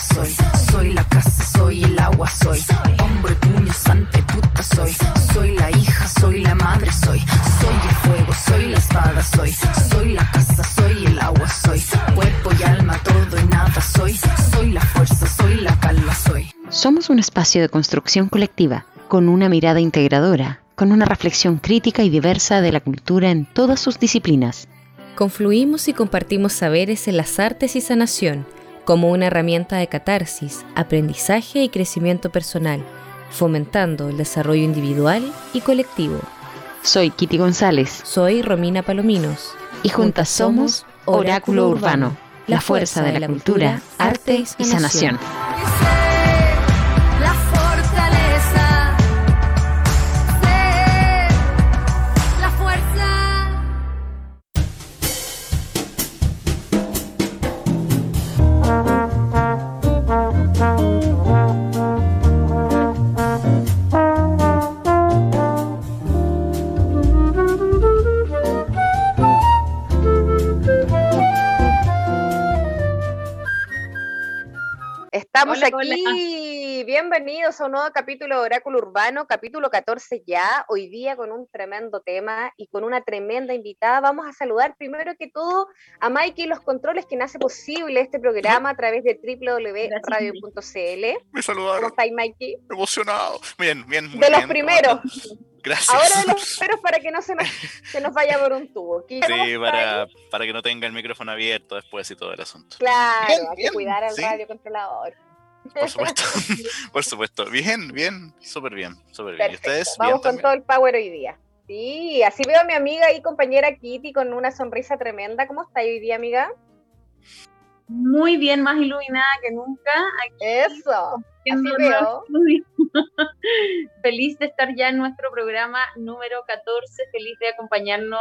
soy. Soy la casa, soy el agua, soy. Hombre, puño, santa y puta soy. Soy la hija, soy la madre, soy. Soy el fuego, soy la espada, soy. Soy la casa, soy el agua, soy. Cuerpo y alma, todo y nada soy. Soy la fuerza, soy la calma, soy. Somos un espacio de construcción colectiva, con una mirada integradora, con una reflexión crítica y diversa de la cultura en todas sus disciplinas. Confluimos y compartimos saberes en las artes y sanación como una herramienta de catarsis, aprendizaje y crecimiento personal, fomentando el desarrollo individual y colectivo. Soy Kitty González. Soy Romina Palominos. Y juntas somos Oráculo Urbano, la fuerza de la cultura, arte y sanación. Estamos aquí, bienvenidos a un nuevo capítulo de Oráculo Urbano, capítulo 14 ya, hoy día con un tremendo tema y con una tremenda invitada. Vamos a saludar primero que todo a Mikey y los controles, quien hace posible este programa a través de www.radio.cl. Me saludaron. ¿Cómo estáis, Mikey? Emocionado. Bien, bien. de los primeros. Gracias. Ahora de los primeros para que no se nos, se nos vaya por un tubo. Sí, para, para, que no tenga el micrófono abierto después y todo el asunto. Claro, hay que cuidar al radiocontrolador. Por supuesto, por supuesto. Bien, bien, súper bien, súper bien. ¿Y ustedes? Vamos con todo el power hoy día. Sí, así veo a mi amiga y compañera Kitty con una sonrisa tremenda. ¿Cómo está hoy día, amiga? Muy bien, más iluminada que nunca. Eso, así veo. feliz de estar ya en nuestro programa número 14, feliz de acompañarnos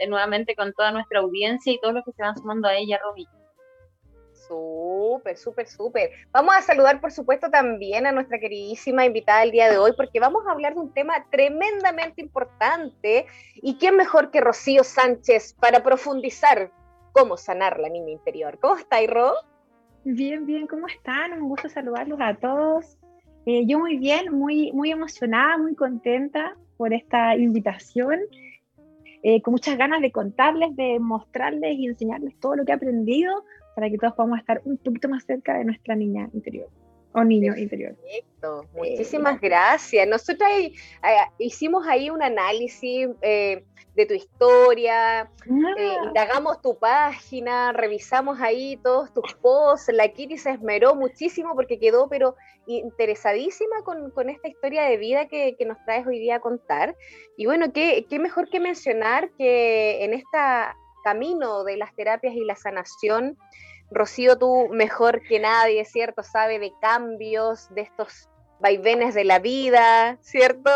eh, nuevamente con toda nuestra audiencia y todos los que se van sumando a ella, Romy. Súper, súper, súper. Vamos a saludar, por supuesto, también a nuestra queridísima invitada del día de hoy, porque vamos a hablar de un tema tremendamente importante. ¿Y quién mejor que Rocío Sánchez para profundizar cómo sanar la niña interior? ¿Cómo está, Ro? Bien, bien, ¿cómo están? Un gusto saludarlos a todos. Eh, yo muy bien, muy, muy emocionada, muy contenta por esta invitación. Eh, con muchas ganas de contarles, de mostrarles y enseñarles todo lo que he aprendido para que todos podamos estar un poquito más cerca de nuestra niña interior o niño interior. Perfecto, muchísimas gracias. Nosotros eh, hicimos ahí un análisis eh, de tu historia, eh, ah. indagamos tu página, revisamos ahí todos tus posts. La Kitty se esmeró muchísimo porque quedó, pero interesadísima con, con esta historia de vida que, que, nos traes hoy día a contar. Y bueno, qué, qué mejor que mencionar que en este camino de las terapias y la sanación, Rocío, tú mejor que nadie, ¿cierto? Sabe de cambios, de estos vaivenes de la vida, ¿cierto?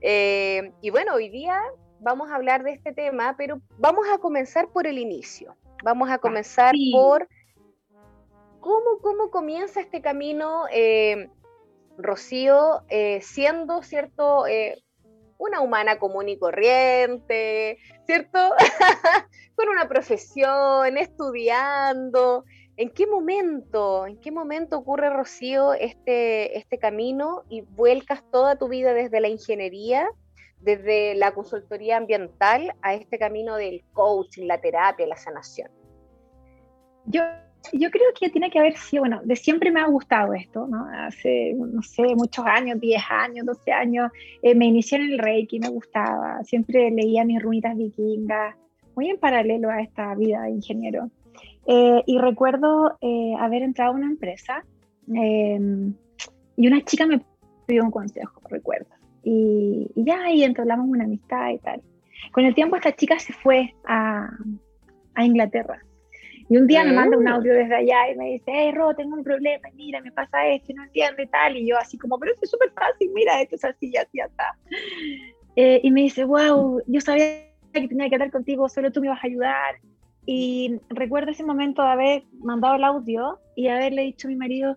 Eh, y bueno, hoy día vamos a hablar de este tema, pero vamos a comenzar por el inicio. Vamos a comenzar por cómo, cómo comienza este camino, eh, Rocío, eh, siendo, ¿cierto? Una humana común y corriente, ¿cierto? Con una profesión, estudiando. ¿En qué momento, en qué momento ocurre, Rocío, este, este camino y vuelcas toda tu vida desde la ingeniería, desde la consultoría ambiental a este camino del coaching, la terapia, la sanación? Yo yo creo que tiene que haber sido, bueno, de siempre me ha gustado esto, ¿no? Hace, no sé, muchos años, 10 años, 12 años, eh, me inicié en el Reiki, me gustaba, siempre leía mis runitas vikingas, muy en paralelo a esta vida de ingeniero. Eh, y recuerdo eh, haber entrado a una empresa em, y una chica me pidió un consejo, recuerdo. Y, ya ahí entablamos una amistad y tal. Con el tiempo esta chica se fue a, a Inglaterra y un día me manda un mm. audio desde allá y me dice, hey, Ro, tengo un problema, mira, me pasa esto, no entiendo y tal. Y yo así como, pero esto es súper fácil, mira, esto es así, así, está. Eh, y me dice, wow, yo sabía que tenía que hablar contigo, solo tú me vas a ayudar. Y recuerdo ese momento de haber mandado el audio y haberle dicho a mi marido,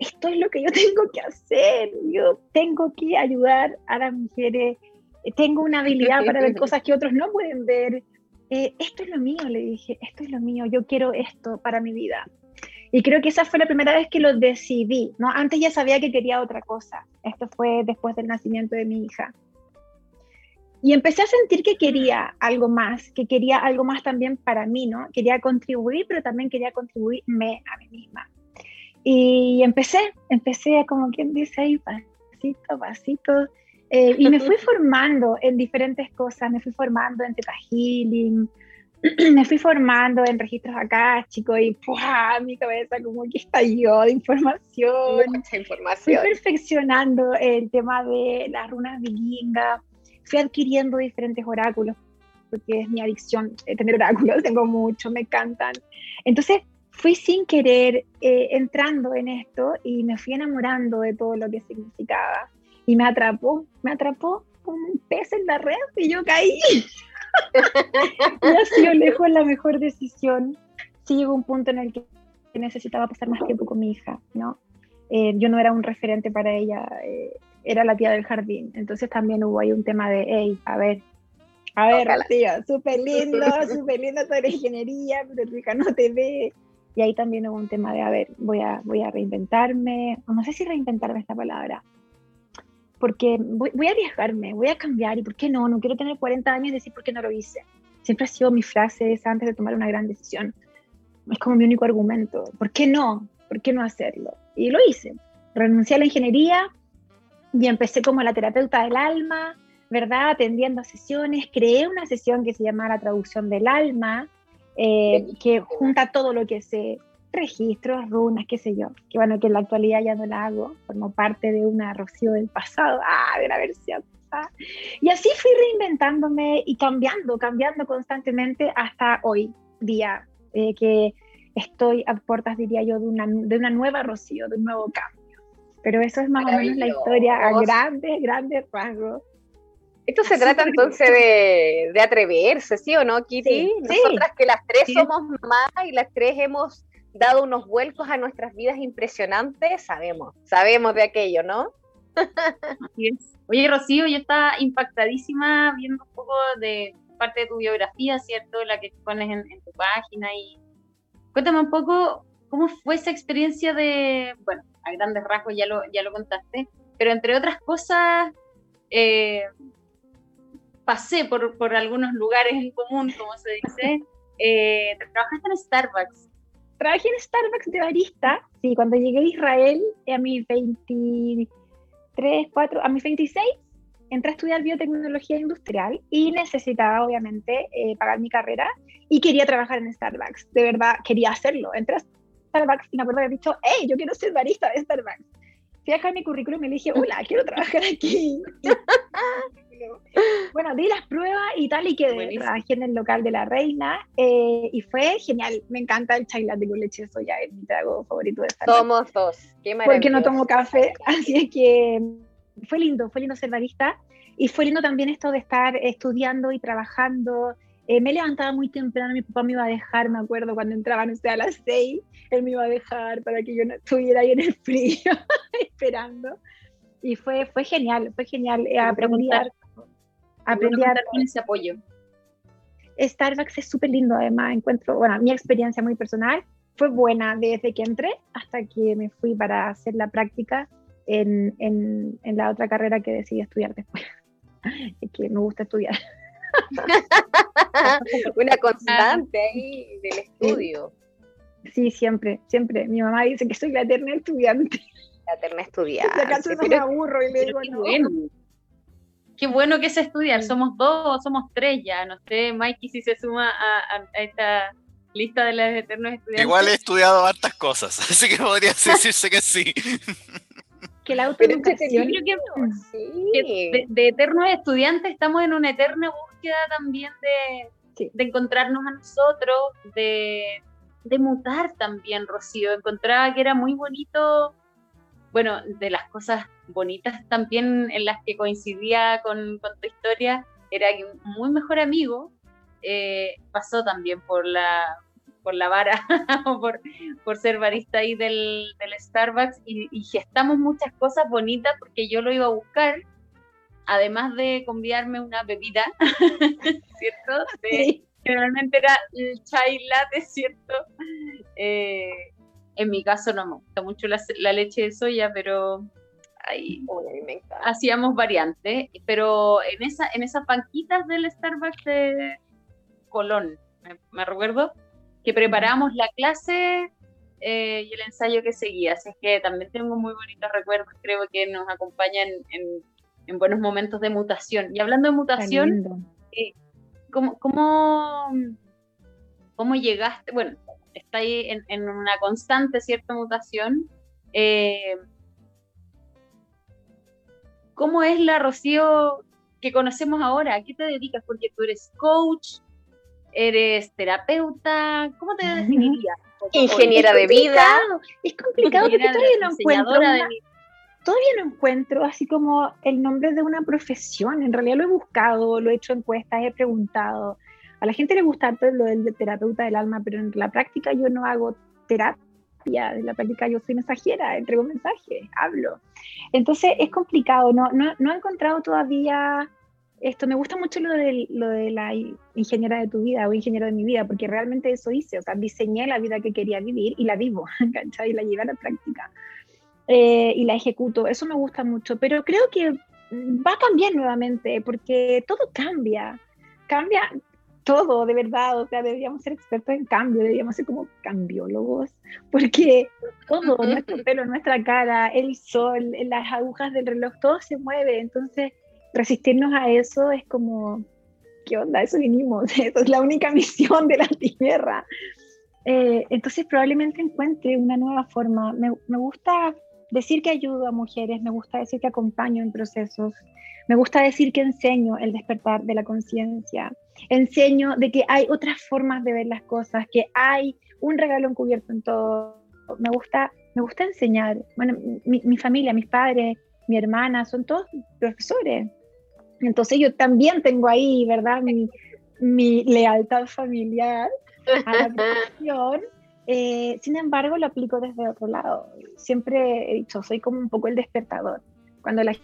esto es lo que yo tengo que hacer, yo tengo que ayudar a las mujeres, tengo una habilidad para ver cosas que otros no pueden ver, eh, esto es lo mío, le dije, esto es lo mío, yo quiero esto para mi vida. Y creo que esa fue la primera vez que lo decidí, ¿no? Antes ya sabía que quería otra cosa. Esto fue después del nacimiento de mi hija. Y empecé a sentir que quería algo más, que quería algo más también para mí, ¿no? Quería contribuir, pero también quería contribuirme a mí misma. Y empecé, empecé como quien dice ahí, pasito, pasito, eh, y me fui formando en diferentes cosas, me fui formando en Teta Healing, me fui formando en registros acá, chico, y ¡pua! mi cabeza como que estalló de información. Mucha información. Fui perfeccionando el tema de las runas vikingas, fui adquiriendo diferentes oráculos, porque es mi adicción eh, tener oráculos, tengo mucho, me encantan. Entonces, fui sin querer eh, entrando en esto y me fui enamorando de todo lo que significaba. Y me atrapó, me atrapó como un pez en la red y yo caí. y ha sido lejos la mejor decisión. Sí llegó un punto en el que necesitaba pasar más tiempo con mi hija, ¿no? Eh, yo no era un referente para ella, eh, era la tía del jardín. Entonces también hubo ahí un tema de, hey, a ver, a ver, tía, súper lindo, súper lindo toda la ingeniería, pero tu hija no te ve. Y ahí también hubo un tema de, a ver, voy a, voy a reinventarme, no sé si reinventarme esta palabra, porque voy, voy, a arriesgarme, voy a cambiar, y por qué no, no quiero tener 40 años y decir por qué no lo hice. Siempre ha sido mi frase esa antes de tomar una gran decisión. Es como mi único argumento. ¿Por qué no? ¿Por qué no hacerlo? Y lo hice. Renuncié a la ingeniería y empecé como la terapeuta del alma, ¿verdad? Atendiendo a sesiones. Creé una sesión que se llama la traducción del alma, eh, que junta todo lo que sé, registros, runas, qué sé yo, que bueno, que en la actualidad ya no la hago, formo parte de una Rocío del pasado, ah, de la versión. Y así fui reinventándome y cambiando, cambiando constantemente hasta hoy día, eh, que estoy a puertas, diría yo, de una, de una nueva Rocío, de un nuevo cambio. Pero eso es más o menos la historia a grandes, grandes rasgos. Esto se trata entonces de, de, atreverse, ¿sí o no, Kitty? Sí, Nosotras sí, que las tres sí. somos mamás y las tres hemos dado unos vuelcos a nuestras vidas impresionantes, sabemos, sabemos de aquello, ¿no? Así es. Oye, Rocío, yo estaba impactadísima viendo un poco de parte de tu biografía, ¿cierto? La que pones en, en, tu página y cuéntame un poco cómo fue esa experiencia de, bueno, a grandes rasgos ya lo, ya lo contaste, pero entre otras cosas, eh, pasé por, por, algunos lugares en común, como se dice. Eh, trabajaste en Starbucks. Trabajé en Starbucks de barista, sí, cuando llegué a Israel a mis 23, 4, a mis 26, entré a estudiar biotecnología industrial y necesitaba obviamente eh, pagar mi carrera y quería trabajar en Starbucks, de verdad quería hacerlo. Entré a Starbucks y me acuerdo haber dicho, hey, yo quiero ser barista de Starbucks. Fui a dejar mi currículum y me dije, hola, quiero trabajar aquí. bueno, di las pruebas y tal y quedé. Trabajé en el local de la reina eh, y fue genial. Me encanta el chai latte con leche de soya, es mi trago favorito de Starbucks. Somos dos, qué Porque no tomo café, así es que fue lindo, fue lindo ser barista y fue lindo también esto de estar estudiando y trabajando. Eh, me levantaba muy temprano, mi papá me iba a dejar, me acuerdo, cuando entraba, no sé, a las seis, él me iba a dejar para que yo no estuviera ahí en el frío esperando. Y fue, fue genial, fue genial. Eh, aprendí a, aprendí a ese apoyo. Starbucks es súper lindo, además, encuentro, bueno, mi experiencia muy personal fue buena desde que entré hasta que me fui para hacer la práctica en, en, en la otra carrera que decidí estudiar después. es que me gusta estudiar. Una constante ahí del estudio. Sí, siempre, siempre. Mi mamá dice que soy la eterna estudiante. La eterna estudiante. Si acaso no me aburro y le digo, no. Qué bueno que es estudiar. Somos dos, somos tres ya. No sé, Mikey, si se suma a, a, a esta lista de los eternos estudiantes. Igual he estudiado hartas cosas, así que podría decirse que sí. que la autoeducación. Yo creo que, sí. que de, de, eternos estudiantes estamos en una eterna búsqueda también de, sí. de encontrarnos a nosotros, de, de, mutar también, Rocío. Encontraba que era muy bonito, bueno, de las cosas bonitas también en las que coincidía con, con tu historia, era que un muy mejor amigo eh, pasó también por la, por la vara o por, por, ser barista ahí del, del Starbucks y, y, gestamos muchas cosas bonitas porque yo lo iba a buscar, además de convidarme una bebida, ¿cierto? De. Generalmente era el chai latte, ¿cierto? Eh, En mi caso no me gusta mucho la, leche de soya, pero ahí hacíamos variantes. Pero en, esa, en esas banquitas del Starbucks de Colón, me, recuerdo, que preparamos la clase eh, y el ensayo que seguía. Así que también tengo muy bonitos recuerdos, creo que nos acompañan en, buenos momentos de mutación. Y hablando de mutación, eh, ¿cómo, cómo, cómo llegaste? Bueno, está ahí en, una constante cierta mutación. Eh, ¿Cómo es la Rocío que conocemos ahora? ¿A qué te dedicas? Porque tú eres coach, eres terapeuta, ¿cómo te definirías? Ingeniera de vida. Es complicado porque todavía no encuentro. Todavía no encuentro así como el nombre de una profesión. En realidad lo he buscado, lo he hecho encuestas, he preguntado. A la gente le gusta lo del terapeuta del alma, pero en la práctica yo no hago terapia, en la práctica yo soy mensajera, entrego mensajes, hablo. Entonces es complicado, no, no, no he encontrado todavía esto. Me gusta mucho lo de, lo de la ingeniera de tu vida o ingeniero de mi vida, porque realmente eso hice, o sea, diseñé la vida que quería vivir y la vivo, ¿cachai? Y la llevé a la práctica. Eh, y la ejecuto, eso me gusta mucho, pero creo que va a cambiar nuevamente, porque todo cambia, cambia, todo, de verdad, o sea, deberíamos ser expertos en cambio, deberíamos ser como cambiólogos, porque todo, nuestro pelo, nuestra cara, el sol, las agujas del reloj, todo se mueve, entonces resistirnos a eso es como, ¿qué onda? Eso vinimos, eso es la única misión de la Tierra. Eh, entonces probablemente encuentre una nueva forma. Me, me gusta decir que ayudo a mujeres, me gusta decir que acompaño en procesos, me gusta decir que enseño el despertar de la conciencia, enseño de que hay otras formas de ver las cosas, que hay un regalo encubierto en todo. Me gusta, me gusta enseñar. Bueno, mi, familia, mis padres, mi hermana, son todos profesores. Entonces yo también tengo ahí, ¿verdad? Mi, mi lealtad familiar a la profesión. Eh, sin embargo, lo aplico desde otro lado. Siempre he dicho, soy como un poco el despertador. Cuando la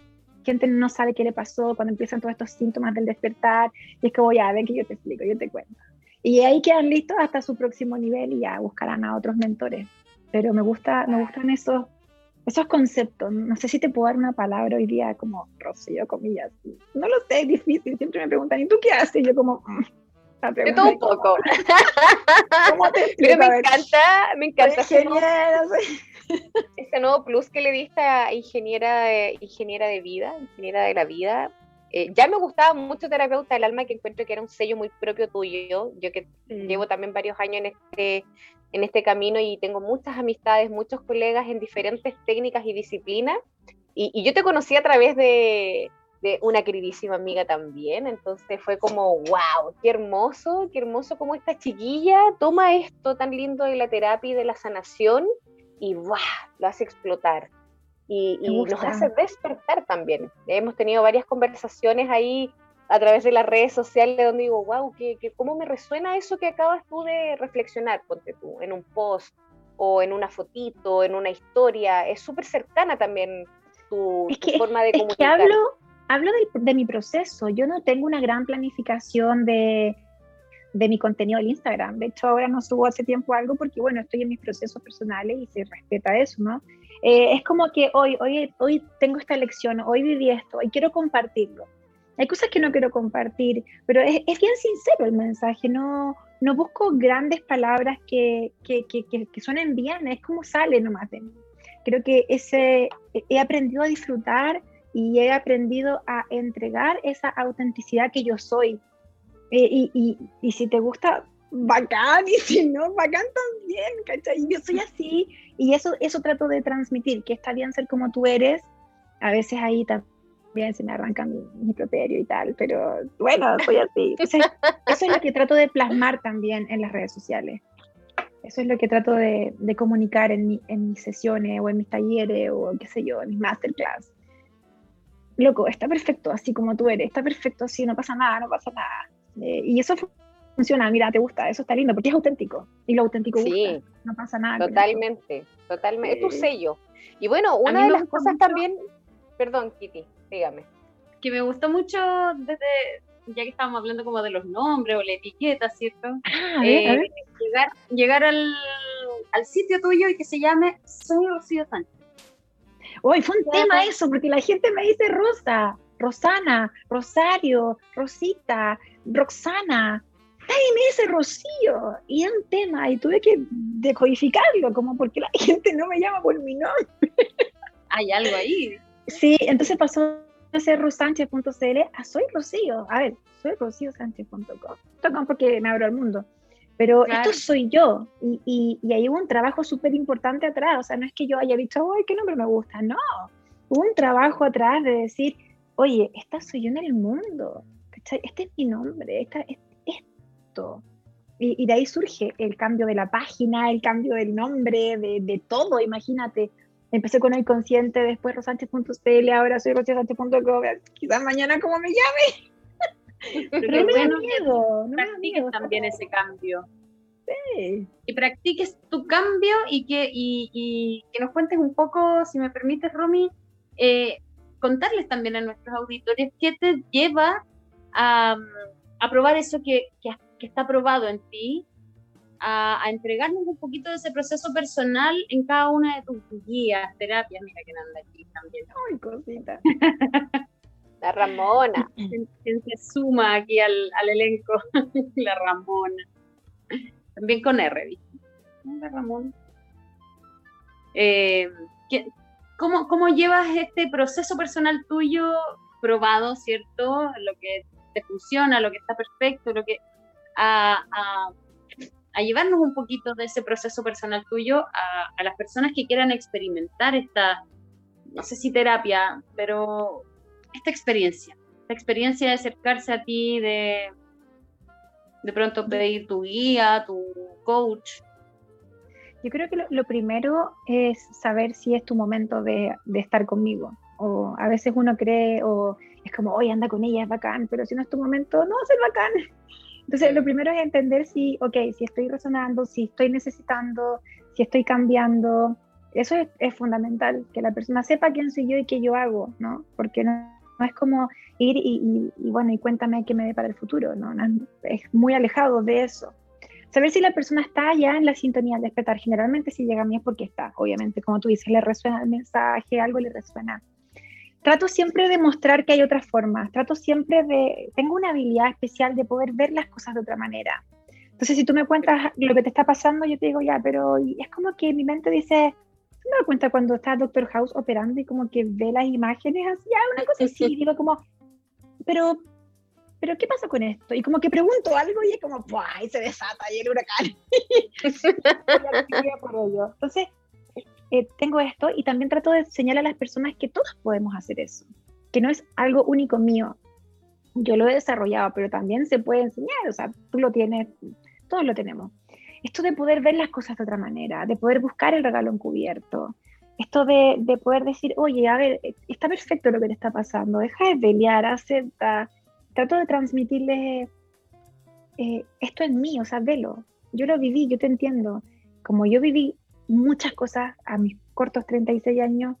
gente no sabe qué le pasó, cuando empiezan todos estos síntomas del despertar, y es como, ya, ven que yo te explico, yo te cuento. Y ahí quedan listos hasta su próximo nivel y ya buscarán a otros mentores. Pero me, gusta, me gustan esos, esos conceptos. No sé si te puedo dar una palabra hoy día como Rocío, comillas. No lo sé, es difícil. Siempre me preguntan, ¿y tú qué haces? Y yo como... Mm, de todo un poco. Pero me encanta, me encanta este nuevo plus que le diste a ingeniera de, ingeniera de vida, ingeniera de la vida. Eh, ya me gustaba mucho terapeuta del alma, que encuentro que era un sello muy propio tuyo. Yo que llevo también varios años en este, en este camino y tengo muchas amistades, muchos colegas en diferentes técnicas y disciplinas. Y, yo te conocí a través de, de una queridísima amiga también, entonces fue como, wow, qué hermoso, qué hermoso como esta chiquilla toma esto tan lindo de la terapia y de la sanación y ¡buah! lo hace explotar. Y, nos hace despertar también. Hemos tenido varias conversaciones ahí a través de las redes sociales donde digo, wow, ¿qué, cómo me resuena eso que acabas tú de reflexionar? Ponte tú, en un post o en una fotito, en una historia. Es súper cercana también tu, forma de comunicar. Es que hablo, hablo de, mi proceso. Yo no tengo una gran planificación de, de mi contenido en Instagram. De hecho, ahora no subo hace tiempo algo porque, bueno, estoy en mis procesos personales y se respeta eso, ¿no? Eh, es como que hoy, hoy, hoy tengo esta lección, hoy viví esto y quiero compartirlo. Hay cosas que no quiero compartir, pero es, es bien sincero el mensaje, no, no busco grandes palabras que, que, que, que, suenen bien, es como sale nomás de mí. Creo que ese, he aprendido a disfrutar y he aprendido a entregar esa autenticidad que yo soy, eh, y, y, y, si te gusta, bacán, y si no, bacán también, ¿cachai? Yo soy así, y eso, eso trato de transmitir, que está bien ser como tú eres, a veces ahí también se me arranca mi, mi y tal, pero bueno, soy así. eso es lo que trato de plasmar también en las redes sociales. Eso es lo que trato de, de comunicar en, mi, en mis sesiones o en mis talleres o qué sé yo, en mis masterclass. Loco, está perfecto así como tú eres, está perfecto así, no pasa nada, no pasa nada eh, y eso funciona, mira, te gusta, eso está lindo, porque es auténtico. Y lo auténtico sí, no pasa nada. Totalmente, totalmente. Es tu sello. Y bueno, una de las cosas también, perdón, Kitty, dígame. Que me gustó mucho desde, ya que estábamos hablando como de los nombres o la etiqueta, ¿cierto? Ah, eh, llegar, llegar al, al sitio tuyo y que se llame Soy Rocío Sánchez. Hoy fue un tema eso, porque la gente me dice Rosa, Rosana, Rosario, Rosita, Roxana. Nadie me dice Rocío. Y es un tema, y tuve que decodificarlo, como porque la gente no me llama por mi nombre. Hay algo ahí. Sí, entonces pasó a ser rosánchez.cl a soy Rocío. A ver, soy rocíosánchez.com. porque me abro al mundo. Pero esto soy yo. Y, y, ahí hubo un trabajo súper importante atrás. O sea, no es que yo haya dicho, ¡ay, qué nombre me gusta! No. Hubo un trabajo atrás de decir, oye, esta soy yo en el mundo. Este es mi nombre. Esta, es esto. Y, de ahí surge el cambio de la página, el cambio del nombre, de, de todo, imagínate. Empecé con el consciente, después rosánchez.cl, ahora soy rosánchez.com, quizás mañana como me llame. Pero, no me da miedo. No practiques también ese cambio. Sí. Y practiques tu cambio y que, y, que nos cuentes un poco, si me permites, Romy, eh, contarles también a nuestros auditores qué te lleva a, a probar eso que, que, está probado en ti, a, a, entregarnos un poquito de ese proceso personal en cada una de tus guías, terapias. Mira que anda aquí también. Ay, cosita. La Ramona. ¿Quién se suma aquí al, elenco? La Ramona. También con R, ¿viste? La Ramona. Eh, ¿cómo, ¿Cómo llevas este proceso personal tuyo probado, ¿cierto? Lo que te funciona, lo que está perfecto, lo que a, llevarnos un poquito de ese proceso personal tuyo a, a, las personas que quieran experimentar esta, no sé si terapia, pero esta experiencia, la experiencia de acercarse a ti, de de pronto pedir tu guía, tu coach. Yo creo que lo, primero es saber si es tu momento de, de, estar conmigo. O a veces uno cree, o es como, oye, anda con ella, es bacán, pero si no es tu momento, no va a ser bacán. Entonces, lo primero es entender si, ok, si estoy resonando, si estoy necesitando, si estoy cambiando. Eso es, es fundamental, que la persona sepa quién soy yo y qué yo hago, ¿no? Porque no, no es como ir y, bueno, y cuéntame qué me ve para el futuro, ¿no? Es muy alejado de eso. Saber si la persona está ya en la sintonía de despertar. Generalmente si llega a mí es porque está, obviamente, como tú dices, le resuena el mensaje, algo le resuena. Trato siempre de mostrar que hay otras formas, trato siempre de, tengo una habilidad especial de poder ver las cosas de otra manera. Entonces, si tú me cuentas lo que te está pasando, yo te digo, ya, pero es como que mi mente dice, me doy cuenta cuando está Doctor House operando y como que ve las imágenes así, ah, una cosa así, digo como, pero, pero ¿qué pasa con esto? Y como que pregunto algo y es como, ¡ay! Se desata y el huracán. Entonces, eh, tengo esto y también trato de señalar a las personas que todos podemos hacer eso, que no es algo único mío. Yo lo he desarrollado, pero también se puede enseñar, o sea, tú lo tienes, todos lo tenemos esto de poder ver las cosas de otra manera, de poder buscar el regalo encubierto, esto de, de, poder decir, oye, a ver, está perfecto lo que te está pasando, deja de pelear, acepta, trato de transmitirles, eh, esto es mío, o sea, velo, yo lo viví, yo te entiendo, como yo viví muchas cosas a mis cortos 36 años,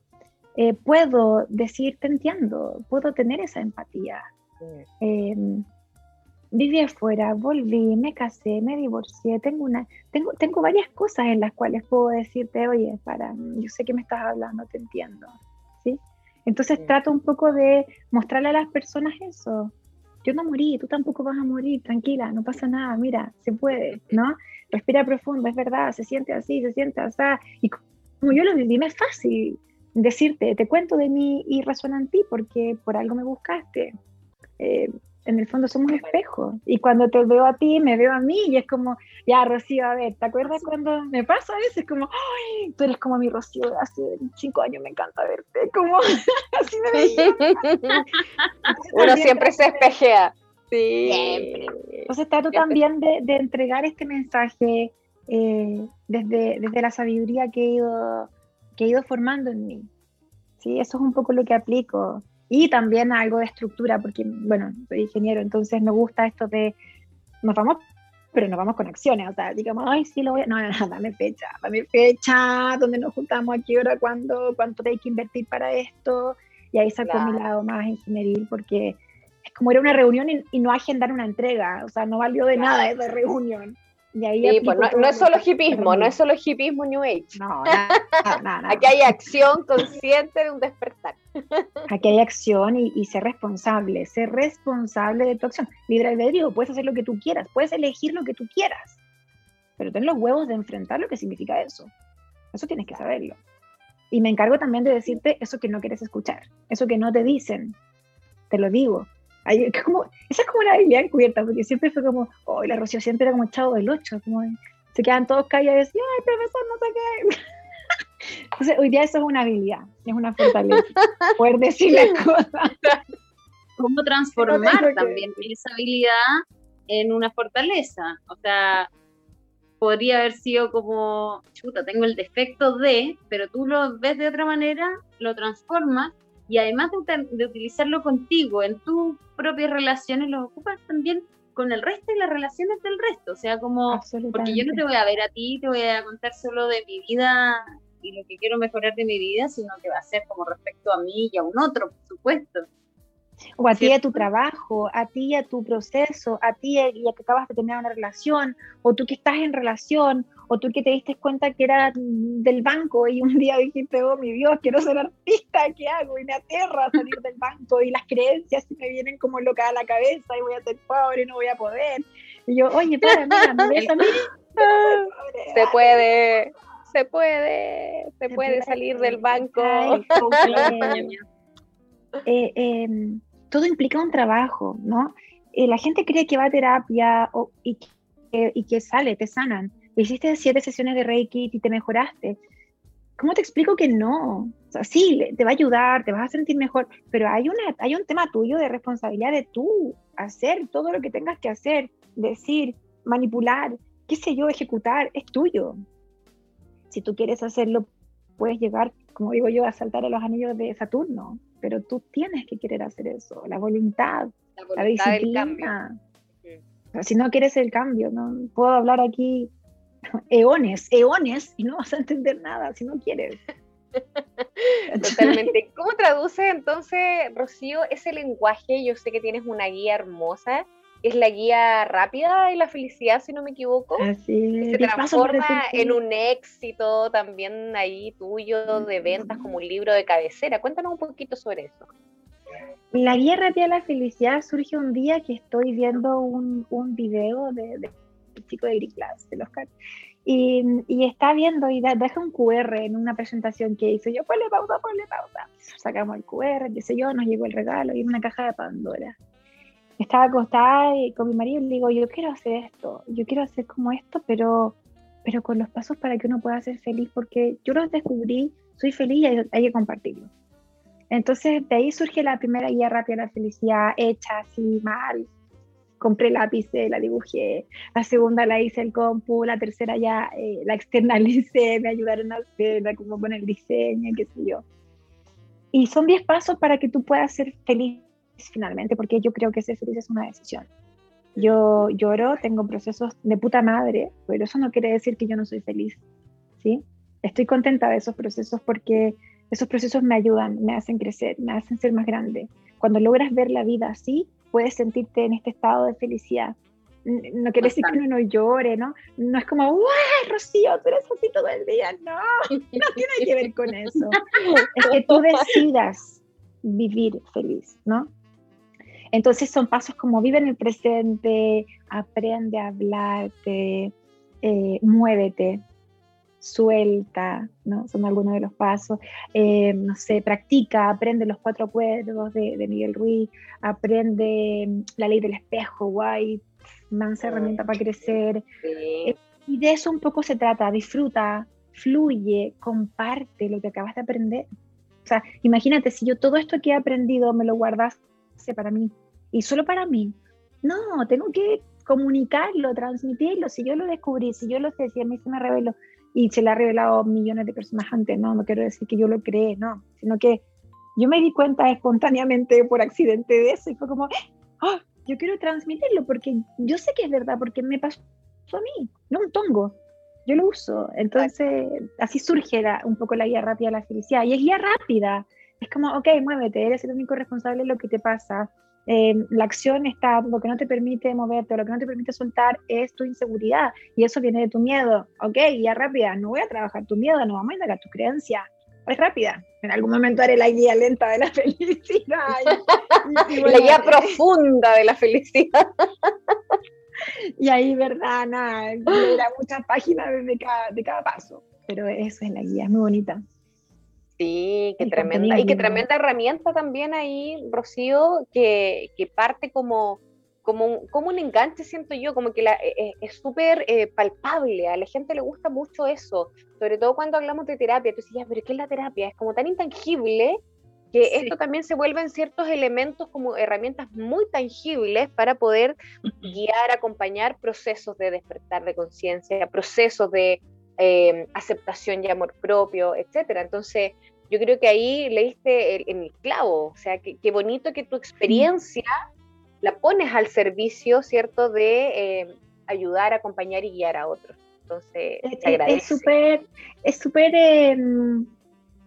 eh, puedo decir, te entiendo, puedo tener esa empatía. Eh, viví afuera, volví, me casé, me divorcié, tengo una, tengo, tengo varias cosas en las cuales puedo decirte, oye, para, yo sé que me estás hablando, te entiendo, ¿sí? Entonces trato un poco de mostrarle a las personas eso. Yo no morí, tú tampoco vas a morir, tranquila, no pasa nada, mira, se puede, ¿no? Respira profundo, es verdad, se siente así, se siente así. Y como yo lo viví, me es fácil decirte, te cuento de mí y resuena en ti porque por algo me buscaste. Eh, en el fondo somos espejos. Y cuando te veo a ti, me veo a mí y es como, ya, Rocío, a ver, ¿te acuerdas cuando me pasa a veces? Como, ay, tú eres como mi Rocío de hace cinco años, me encanta verte. Como, así me veía. Uno siempre se espejea. Sí. Entonces trato también de, de, entregar este mensaje eh, desde, desde la sabiduría que he, ido, que he ido formando en mí. Sí, eso es un poco lo que aplico y también algo de estructura, porque, bueno, soy ingeniero, entonces me gusta esto de, nos vamos, pero nos vamos con acciones, o sea, digamos, ay, sí, lo voy a, no, no, no, dame fecha, dame fecha, donde nos juntamos, a qué hora, cuándo, cuánto hay que invertir para esto, y ahí saco mi lado más ingenieril, porque es como era una reunión y, no agendar una entrega, o sea, no valió de nada esa reunión. Y ahí pues, no, es solo hipismo, no es solo hipismo New Age. No, Aquí hay acción consciente de un despertar. Aquí hay acción y, ser responsable, ser responsable de tu acción. Libre albedrío, puedes hacer lo que tú quieras, puedes elegir lo que tú quieras, pero ten los huevos de enfrentar lo que significa eso. Eso tienes que saberlo. Y me encargo también de decirte eso que no quieres escuchar, eso que no te dicen. Te lo digo. como, esa es como una habilidad encubierta, porque siempre fue como, oh, la Rocío siempre era como chavo del 8, como se quedan todos callados y, ay, profesor, no sé qué. Entonces, hoy día eso es una habilidad, es una fortaleza, poder decir las cosas. ¿Cómo transformar también esa habilidad en una fortaleza? O sea, podría haber sido como, chuta, tengo el defecto de, pero tú lo ves de otra manera, lo transformas y además de, utilizarlo contigo en tus propias relaciones, lo ocupas también con el resto y las relaciones del resto. O sea, como, porque yo no te voy a ver a ti, te voy a contar solo de mi vida y lo que quiero mejorar de mi vida, sino que va a ser como respecto a mí y a un otro, por supuesto. O a ti y a tu trabajo, a ti y a tu proceso, a ti y a que acabas de terminar una relación, o tú que estás en relación, o tú que te diste cuenta que era del banco y un día dijiste, oh mi Dios, quiero ser artista, ¿qué hago? Y me aterra salir del banco y las creencias me vienen como locas a la cabeza y voy a ser pobre y no voy a poder. Y yo, oye, espera, mira, ¿me ves a mí? Se puede, se puede, se, puede, salir del banco. eh, eh, todo implica un trabajo, ¿no? Eh, la gente cree que va a terapia y, que, y que sale, te sanan. Hiciste siete sesiones de Reiki y te mejoraste. ¿Cómo te explico que no? O sea, sí, te va a ayudar, te vas a sentir mejor, pero hay, una, hay un tema tuyo de responsabilidad de tú hacer todo lo que tengas que hacer, decir, manipular, qué sé yo, ejecutar, es tuyo. Si tú quieres hacerlo, puedes llegar, como digo yo, a saltar a los anillos de Saturno, pero tú tienes que querer hacer eso, la voluntad, la, disciplina. si no quieres el cambio, no puedo hablar aquí eones, eones, y no vas a entender nada si no quieres. Totalmente. ¿Cómo traduce entonces, Rocío, ese lenguaje? Yo sé que tienes una guía hermosa. Es la guía rápida de la felicidad, si no me equivoco. Así Se transforma en un éxito también ahí tuyo de ventas como un libro de cabecera. Cuéntanos un poquito sobre eso. La guía rápida de la felicidad surge un día que estoy viendo un, un video de chico de Class, de Oscar, y, y, está viendo y deja un QR en una presentación que hizo yo, ponle pausa, ponle pausa. Sacamos el QR, qué sé yo, nos llegó el regalo y una caja de Pandora. Estaba acostada con mi marido y le digo, yo quiero hacer esto, yo quiero hacer como esto, pero, pero con los pasos para que uno pueda ser feliz, porque yo los descubrí, soy feliz y hay, hay que compartirlo. Entonces de ahí surge la primera guía rápida de la felicidad, hecha así mal, compré lápices, la dibujé, la segunda la hice el compu, la tercera ya eh, la externalicé, me ayudaron a hacerla, como con el diseño, qué sé yo. Y son 10 pasos para que tú puedas ser feliz finalmente, porque yo creo que ser feliz es una decisión. Yo lloro, tengo procesos de puta madre, pero eso no quiere decir que yo no soy feliz, ¿sí? Estoy contenta de esos procesos porque esos procesos me ayudan, me hacen crecer, me hacen ser más grande. Cuando logras ver la vida así, puedes sentirte en este estado de felicidad. No quiere decir que uno no llore, ¿no? No es como, ¡guau, Rocío, tú eres así todo el día! No, no tiene que ver con eso. Es que tú decidas vivir feliz, ¿no? Entonces son pasos como vive en el presente, aprende a hablarte, eh, muévete, suelta, ¿no? Son algunos de los pasos. Eh, no sé, practica, aprende los cuatro acuerdos de, Miguel Ruiz, aprende mm, la ley del espejo, guay, mansa herramienta para crecer. Eh, y de eso un poco se trata, disfruta, fluye, comparte lo que acabas de aprender. O sea, imagínate, si yo todo esto que he aprendido me lo para mí. Y solo para mí, no, tengo que comunicarlo, transmitirlo. Si yo lo descubrí, si yo lo sé, si a mí se me reveló, y se le ha revelado a millones de personas antes, no, no quiero decir que yo lo creé, no, sino que yo me di cuenta espontáneamente por accidente de eso y fue como, oh, yo quiero transmitirlo porque yo sé que es verdad, porque me pasó a mí, no un tongo, yo lo uso, entonces así surge un poco la guía rápida de la felicidad y es guía rápida, es como, ok, muévete, eres el único responsable de lo que te pasa, eh, la acción está, lo que no te permite moverte, lo que no te permite soltar es tu inseguridad y eso viene de tu miedo. Ok, ya rápida, no voy a trabajar tu miedo, no vamos a indagar tu creencia. Es rápida. En algún momento haré la guía lenta de la felicidad. la guía profunda de la felicidad. y ahí, verdad, nada, era muchas páginas de cada, de cada paso. Pero eso es la guía, es muy bonita. Sí, qué tremenda. Y qué tremenda herramienta también ahí, Rocío, que, que parte como, como, un, como un enganche, siento yo, como que la, e, e, es súper eh, palpable. A la gente le gusta mucho eso, sobre todo cuando hablamos de terapia. Tú dices, pero ¿qué es la terapia? Es como tan intangible que esto también se vuelven ciertos elementos como herramientas muy tangibles para poder guiar, acompañar procesos de despertar de conciencia, procesos de eh, aceptación y amor propio, etcétera. Entonces, yo creo que ahí leíste en el clavo, o sea, qué bonito que tu experiencia la pones al servicio, ¿cierto?, de eh, ayudar, acompañar y guiar a otros. Entonces, te agradece. Es súper, es súper em,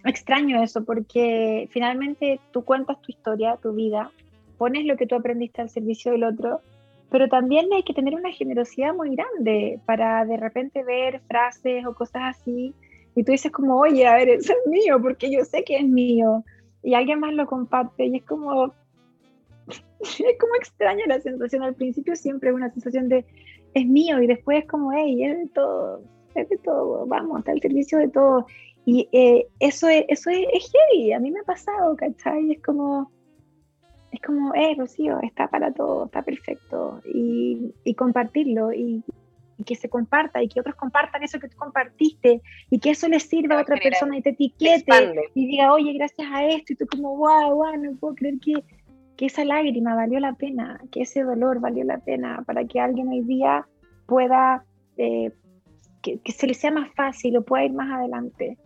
extraño eso, porque finalmente tú cuentas tu historia, tu vida, pones lo que tú aprendiste al servicio del otro pero también hay que tener una generosidad muy grande para de repente ver frases o cosas así. Y tú dices como, oye, a ver, eso es mío, porque yo sé que es mío, y alguien más lo comparte, y es como, es como extraña la sensación, al principio siempre es una sensación de, es mío, y después es como, hey, es de todo, es de todo, vamos, está al servicio de todo, y eh, eso, es, eso es, es heavy, a mí me ha pasado, ¿cachai? Es como, es como, eh, Rocío, está para todo, está perfecto. Y, y compartirlo y, que se comparta y que otros compartan eso que tú compartiste y que eso le sirva a otra persona y te etiquete y diga, oye, gracias a esto y tú como, wow, wow, no puedo creer que, que esa lágrima valió la pena, que ese dolor valió la pena para que alguien hoy día pueda, eh, que, que, se le sea más fácil o pueda ir más adelante.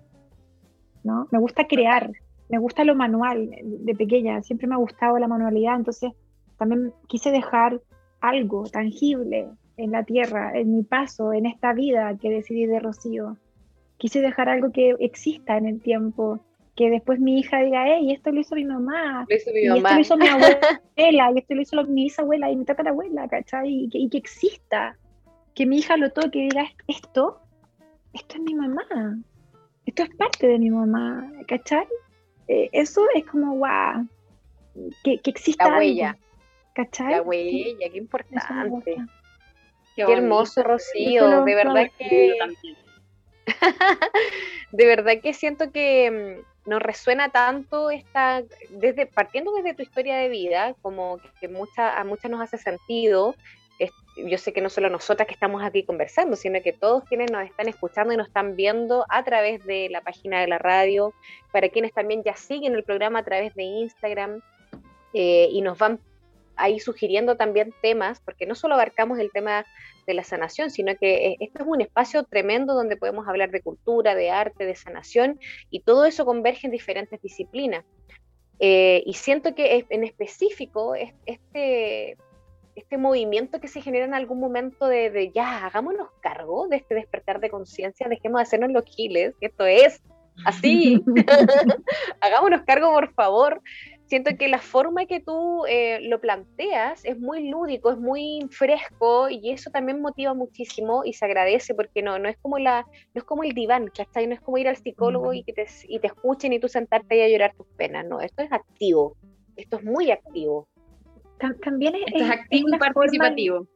¿no? Me gusta crear, me gusta lo manual de pequeña, siempre me ha gustado la manualidad, entonces también quise dejar algo tangible en la tierra, en mi paso, en esta vida que decidí de Rocío. Quise dejar algo que exista en el tiempo, que después mi hija diga, hey, esto lo hizo mi mamá, lo hizo mi y mamá. esto lo hizo mi abuela, y esto lo hizo mi bisabuela y mi tatarabuela, ¿cachai? Y que, y que exista, que mi hija lo toque y diga, esto, esto es mi mamá, esto es parte de mi mamá, ¿cachai? Eh, eso es como, guau, que, que exista. La huella. ¿Cachai? La huella, qué importante. Qué, hermoso, Rocío. De verdad que. de verdad que siento que mm, nos resuena tanto esta, desde, partiendo desde tu historia de vida, como que mucha, a muchas nos hace sentido. Yo sé que no solo nosotras que estamos aquí conversando, sino que todos quienes nos están escuchando y nos están viendo a través de la página de la radio, para quienes también ya siguen el programa a través de Instagram eh, y nos van ahí sugiriendo también temas, porque no solo abarcamos el tema de la sanación, sino que esto es un espacio tremendo donde podemos hablar de cultura, de arte, de sanación, y todo eso converge en diferentes disciplinas. Eh, y siento que en específico este, este movimiento que se genera en algún momento de, de ya, hagámonos cargo de este despertar de conciencia, dejemos de hacernos los giles, que esto es así, hagámonos cargo por favor, siento que la forma que tú eh, lo planteas es muy lúdico, es muy fresco y eso también motiva muchísimo y se agradece porque no, no es como la, no es como el diván, ¿cachai? No es como ir al psicólogo y que te, y te escuchen y tú sentarte ahí a llorar tus penas, no, esto es activo, esto es muy activo. También es, es activo y participativo.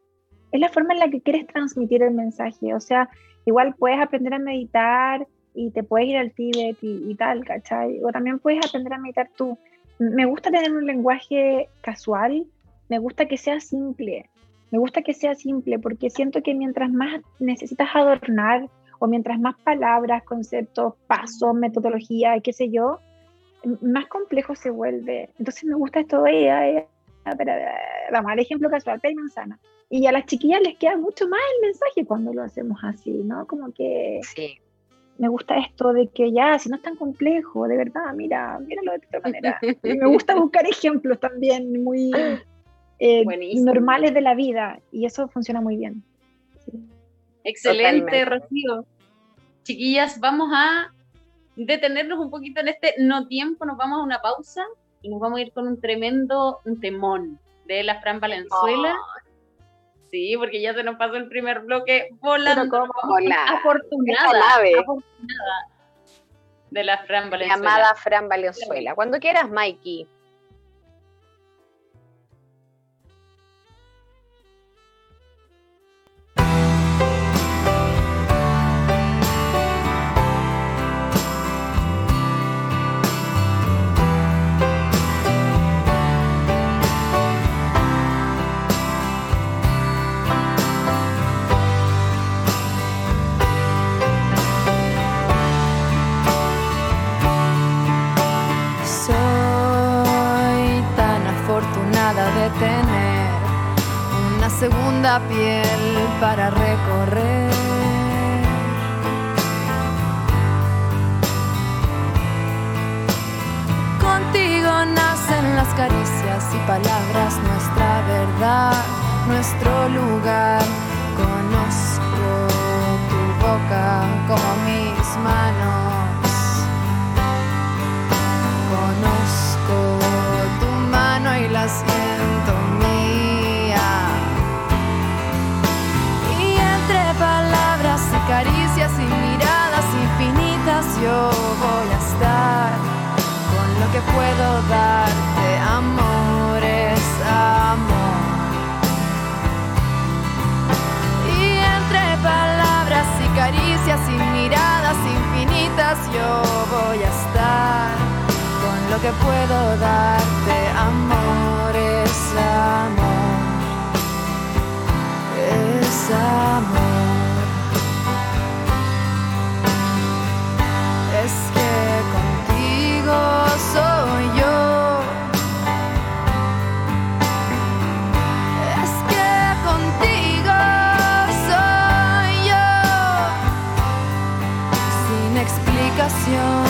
es la forma en la que quieres transmitir el mensaje, o sea, igual puedes aprender a meditar y te puedes ir al Tíbet y, y tal, ¿cachai? O también puedes aprender a meditar tú me gusta tener un lenguaje casual, me gusta que sea simple, me gusta que sea simple porque siento que mientras más necesitas adornar o mientras más palabras, conceptos, pasos, metodología, qué sé yo, más complejo se vuelve. Entonces me gusta esto de, vamos al ejemplo casual, pay manzana. Y a las chiquillas les queda mucho más el mensaje cuando lo hacemos así, ¿no? Como que sí me gusta esto de que ya, si no es tan complejo, de verdad, mira, míralo de otra manera. me gusta buscar ejemplos también muy eh, normales de la vida y eso funciona muy bien. Excelente, Rocío. Chiquillas, vamos a detenernos un poquito en este no tiempo, nos vamos a una pausa y nos vamos a ir con un tremendo un temón de la Fran Valenzuela. Sí, porque ya se nos pasó el primer bloque volando. Afortunada, afortunada de la Fran Valenzuela. Llamada Fran Valenzuela. Cuando quieras, Mikey. Segunda piel para recorrer. Contigo nacen las caricias y palabras, nuestra verdad, nuestro lugar. Conozco tu boca como mis manos. Conozco tu mano y la caricias y miradas infinitas yo voy a estar con lo que puedo darte amor es amor. Y entre palabras y caricias y miradas infinitas yo voy a estar con lo que puedo darte amor es amor. Es amor your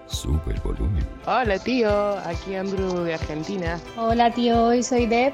sube el volumen. Hola tío, aquí Andrew de Argentina. Hola tío, hoy soy Deb.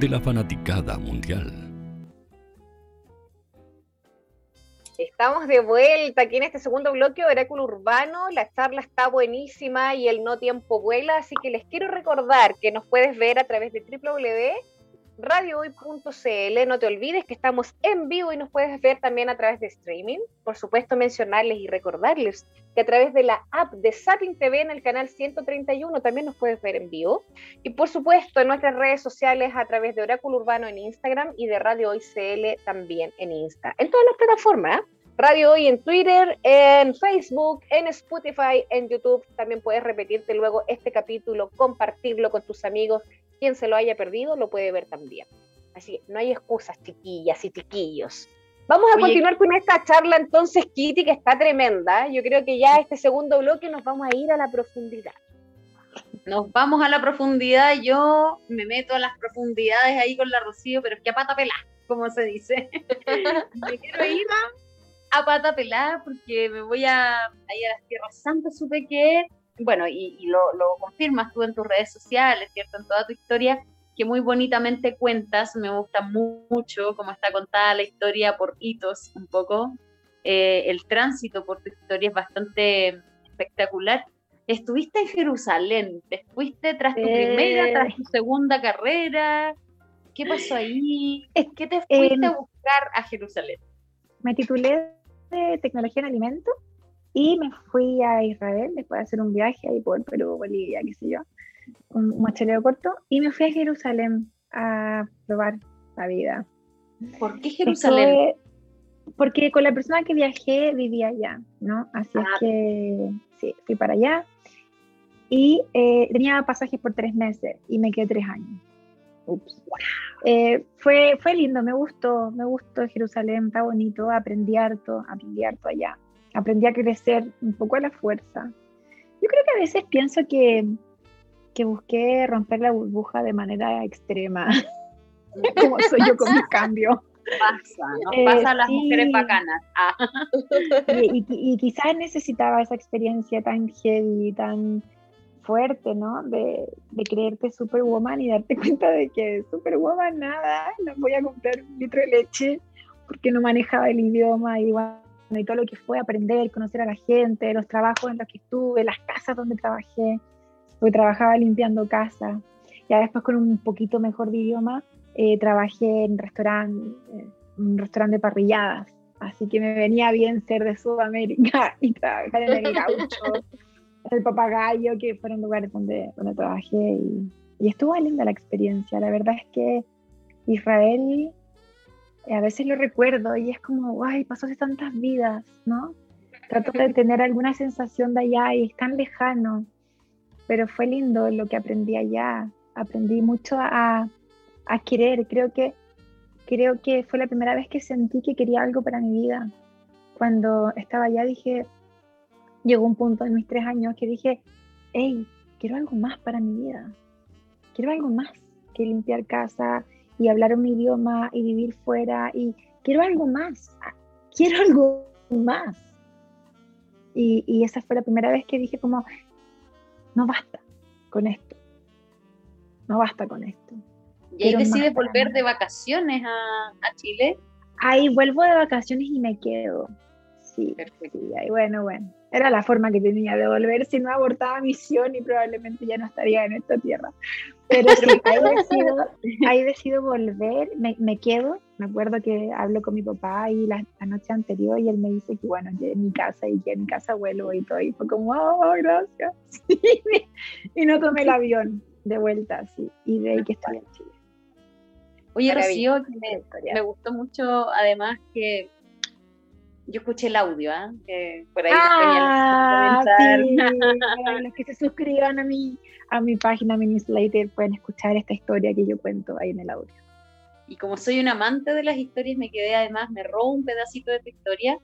de la fanaticada mundial. Estamos de vuelta aquí en este segundo bloque de Oráculo Urbano. La charla está buenísima y el no tiempo vuela, así que les quiero recordar que nos puedes ver a través de www.radiohoy.cl. No te olvides que estamos en vivo y nos puedes ver también a través de streaming. Por supuesto, mencionarles y recordarles que a través de la app de Satin TV en el canal 131 también nos puedes ver en vivo. Y por supuesto, en nuestras redes sociales a través de Oráculo Urbano en Instagram y de Radio Hoy CL también en Insta. En todas las plataformas. ¿eh? Radio Hoy en Twitter, en Facebook, en Spotify, en YouTube. También puedes repetirte luego este capítulo, compartirlo con tus amigos. Quien se lo haya perdido lo puede ver también. Así que no hay excusas, chiquillas y chiquillos. Vamos a continuar con esta charla entonces, Kitty, que está tremenda. Yo creo que ya este segundo bloque nos vamos a ir a la profundidad. Nos vamos a la profundidad. Yo me meto a las profundidades ahí con la Rocío, pero es que a pata pelada, como se dice. me quiero ir a pata pelada porque me voy a, a ir a las Tierras Santas, supe que, bueno, y, lo, confirmas tú en tus redes sociales, ¿cierto? En toda tu historia, que muy bonitamente cuentas, me gusta mucho cómo está contada la historia por hitos un poco, eh, el tránsito por tu historia es bastante espectacular. Estuviste en Jerusalén, te fuiste tras tu primera, eh. tras tu segunda carrera, ¿qué pasó ahí? ¿Qué te fuiste a buscar a Jerusalén? Me titulé de tecnología en alimentos y me fui a Israel después de hacer un viaje ahí por Perú, Bolivia, qué sé yo, un, un macheleo corto, y me fui a Jerusalén a probar la vida. ¿Por qué Jerusalén? porque con la persona que viajé vivía allá, ¿no? Así es ah. que sí, fui para allá y eh, tenía pasajes por tres meses y me quedé tres años. Ups. Eh, fue, fue lindo, me gustó, me gustó Jerusalén, está bonito, aprendí harto, aprendí harto allá. Aprendí a crecer un poco a la fuerza. Yo creo que a veces pienso que, que busqué romper la burbuja de manera extrema, como soy yo con mi cambio. Pasa, nos eh, pasa a las mujeres bacanas. Ah. Y, y, quizás necesitaba esa experiencia tan heavy, tan fuerte, ¿no? De, de creerte superwoman y darte cuenta de que superwoman nada, no voy a comprar un litro de leche porque no manejaba el idioma y bueno, y todo lo que fue aprender, conocer a la gente, los trabajos en los que estuve, las casas donde trabajé, porque trabajaba limpiando casas. Ya después con un poquito mejor de idioma, eh, trabajé en restaurante, eh, un restaurante de parrilladas, así que me venía bien ser de Sudamérica y trabajar en el gaucho el papagayo, que fueron lugares donde, donde trabajé y, y, estuvo linda la experiencia. La verdad es que Israel eh, a veces lo recuerdo y es como, ay, pasó hace tantas vidas, ¿no? Trato de tener alguna sensación de allá y es tan lejano, pero fue lindo lo que aprendí allá. Aprendí mucho a, a querer. Creo que, creo que fue la primera vez que sentí que quería algo para mi vida. Cuando estaba allá dije, llegó un punto en mis tres años que dije, hey, quiero algo más para mi vida. Quiero algo más que limpiar casa y hablar un idioma y vivir fuera y quiero algo más. Quiero algo más. Y, y esa fue la primera vez que dije como, no basta con esto. No basta con esto. ¿Y ahí decides volver de vacaciones a, a Chile? Ahí vuelvo de vacaciones y me quedo. Sí, Perfecto. sí, ahí bueno, bueno era la forma que tenía de volver, si no abortaba misión y probablemente ya no estaría en esta tierra. Pero sí, ahí decido, volver, me, me, quedo, me acuerdo que hablo con mi papá ahí la, noche anterior y él me dice que bueno, que en mi casa y que en mi casa vuelvo y todo, y fue como, oh, gracias. y no tomé el avión de vuelta, así, y de ahí que estoy en Chile. Oye, Rocío, me, me gustó mucho además que yo escuché el audio, ¿ah? por ahí ah, sí. los que se suscriban a mi, a mi página, mi newsletter, pueden escuchar esta historia que yo cuento ahí en el audio. Y como soy un amante de las historias, me quedé además, me robó un pedacito de tu historia,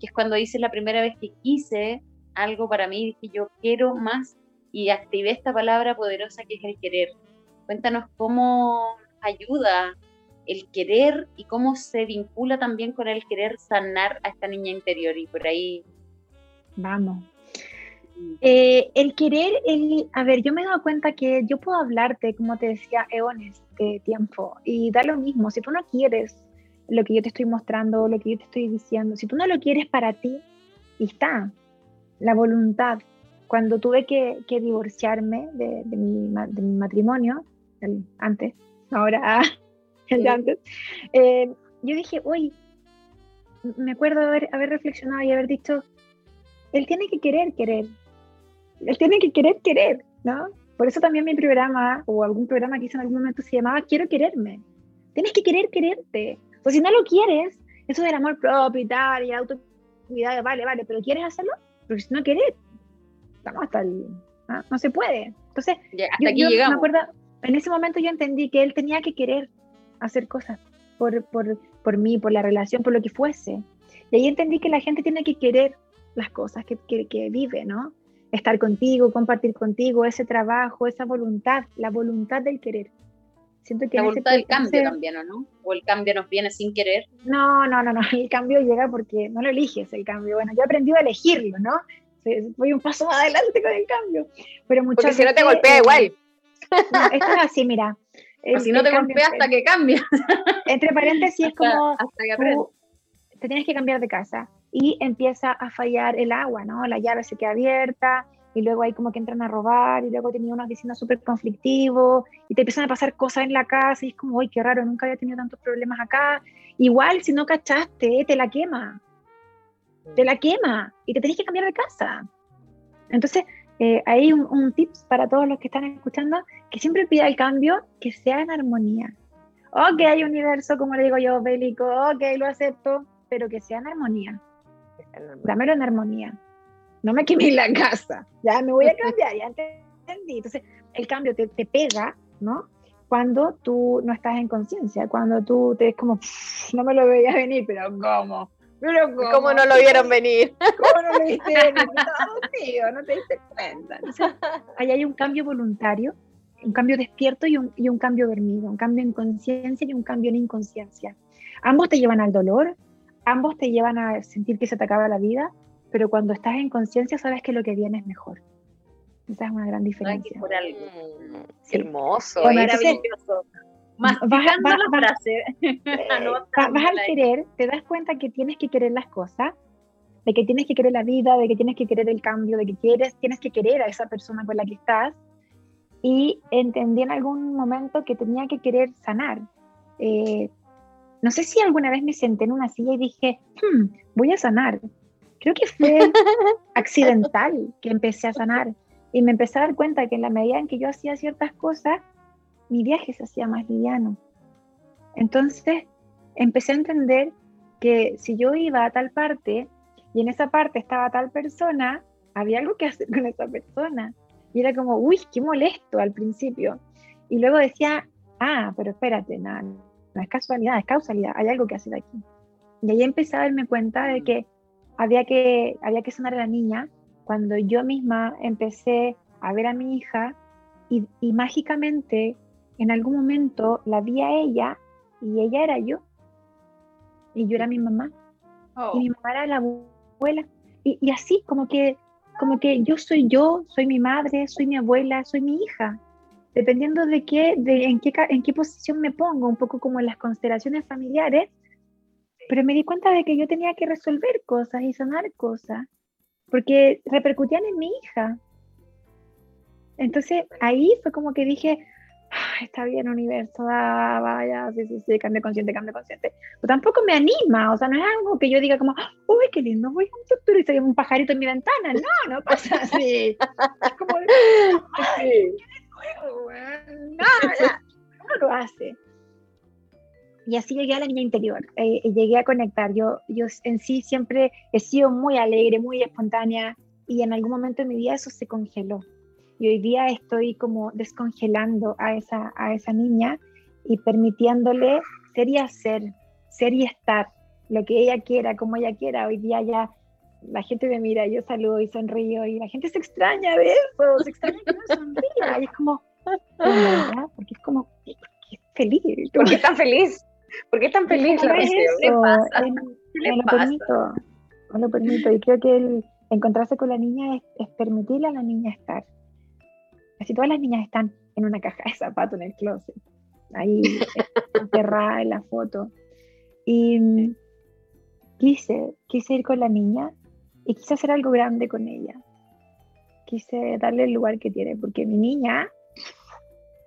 que es cuando hice la primera vez que quise algo para mí, dije yo quiero más y activé esta palabra poderosa que es el querer. Cuéntanos cómo ayuda el querer y cómo se vincula también con el querer sanar a esta niña interior y por ahí. Vamos. Eh, el querer, el, a ver, yo me he dado cuenta que yo puedo hablarte, como te decía, eones de tiempo y da lo mismo. Si tú no quieres lo que yo te estoy mostrando, lo que yo te estoy diciendo, si tú no lo quieres para ti, y está, la voluntad. Cuando tuve que, divorciarme de, mi, matrimonio, antes, ahora el de antes, eh, yo dije, uy, me acuerdo haber, haber reflexionado y haber dicho, él tiene que querer querer, él tiene que querer querer, ¿no? Por eso también mi programa, o algún programa que hice en algún momento, se llamaba Quiero quererme. Tienes que querer quererte. O si no lo quieres, eso del amor propio y tal, y el autocuidado, vale, vale, pero ¿quieres hacerlo? Porque si no quieres, estamos hasta el... ¿no? no se puede. Entonces, hasta aquí llegamos. me acuerdo, en ese momento yo entendí que él tenía que querer hacer cosas por, por, por mí, por la relación, por lo que fuese. Y ahí entendí que la gente tiene que querer las cosas que, que, que vive, ¿no? estar contigo, compartir contigo, ese trabajo, esa voluntad, la voluntad del querer. Siento que la voluntad del cambio también, ¿o no? ¿O el cambio nos viene sin querer? No, no, no, no, el cambio llega porque no lo eliges el cambio. Bueno, yo he aprendido a elegirlo, ¿no? Voy un paso más adelante con el cambio. Pero muchas porque si no te golpea igual. esto es así, mira. Si no te golpea hasta que cambia. Entre paréntesis es como hasta que te tienes que cambiar de casa y empieza a fallar el agua, ¿no? La llave se queda abierta y luego hay como que entran a robar y luego tenía unos vecinos súper conflictivos y te empiezan a pasar cosas en la casa y es como, uy, qué raro, nunca había tenido tantos problemas acá. Igual si no cachaste, te la quema, te la quema y te tenés que cambiar de casa. Entonces, eh, hay un, un tips para todos los que están escuchando, que siempre pida el cambio que sea en armonía. Ok, universo, como le digo yo, bélico, ok, lo acepto, pero que sea en armonía. Dámelo en armonía. No me quemé la casa. Ya me voy a cambiar, ya entendí. Entonces, el cambio te, te pega, ¿no? Cuando tú no estás en conciencia, cuando tú te ves como, no me lo veías venir, pero ¿cómo? Pero ¿cómo? no lo vieron venir? ¿Cómo no lo viste venir? Tío, no te diste cuenta. ahí hay un cambio voluntario, un cambio despierto y un, y un cambio dormido, un cambio en conciencia y un cambio en inconsciencia. Ambos te llevan al dolor, ambos te llevan a sentir que se te acaba la vida, pero cuando estás en conciencia sabes que lo que viene es mejor. Esa es una gran diferencia. Por algo. Mm, hermoso, maravilloso. Vas, vas, la frase. vas al querer, te das cuenta que tienes que querer las cosas, de que tienes que querer la vida, de que tienes que querer el cambio, de que quieres, tienes que querer a esa persona con la que estás. Y entendí en algún momento que tenía que querer sanar. Eh, no sé si alguna vez me senté en una silla y dije, hmm, voy a sanar. Creo que fue accidental que empecé a sanar. Y me empecé a dar cuenta que en la medida en que yo hacía ciertas cosas, mi viaje se hacía más liviano. Entonces empecé a entender que si yo iba a tal parte y en esa parte estaba tal persona, había algo que hacer con esa persona. Y era como, uy, qué molesto al principio. Y luego decía, ah, pero espérate, nada, no es casualidad, es causalidad, hay algo que hacer aquí. Y ahí empecé a darme cuenta de que había que, había que sanar a la niña cuando yo misma empecé a ver a mi hija y, mágicamente en algún momento la vi a ella y ella era yo. Y yo era mi mamá. Y mi mamá era la abuela. Y, y, así, como que, como que yo soy yo, soy mi madre, soy mi abuela, soy mi hija dependiendo de qué, de en qué, en qué posición me pongo, un poco como en las constelaciones familiares, pero me di cuenta de que yo tenía que resolver cosas y sanar cosas, porque repercutían en mi hija. Entonces ahí fue como que dije, está bien universo, ah, vaya, sí, sí, sí, cambio consciente, cambio consciente. Pero tampoco me anima, o sea, no es algo que yo diga como, uy, qué lindo, voy a un doctor y soy un pajarito en mi ventana. No, no pasa así. es como, no, lo hace. Y así llegué a la niña interior, eh, llegué a conectar. Yo, yo en sí siempre he sido muy alegre, muy espontánea y en algún momento de mi vida eso se congeló. Y hoy día estoy como descongelando a esa, a esa niña y permitiéndole ser y hacer, ser y estar, lo que ella quiera, como ella quiera. Hoy día ya la gente me mira, yo saludo y sonrío y la gente se extraña de eso, se extraña que no sonría y es como, porque es como, porque es feliz. ¿Por qué tan feliz? ¿Por qué tan feliz es me lo permito, me lo permito y creo que el encontrarse con la niña es, es permitirle a la niña estar. Casi todas las niñas están en una caja de zapatos en el closet, ahí enterrada en la foto. Y quise, quise ir con la niña y quise hacer algo grande con ella. Quise darle el lugar que tiene, porque mi niña,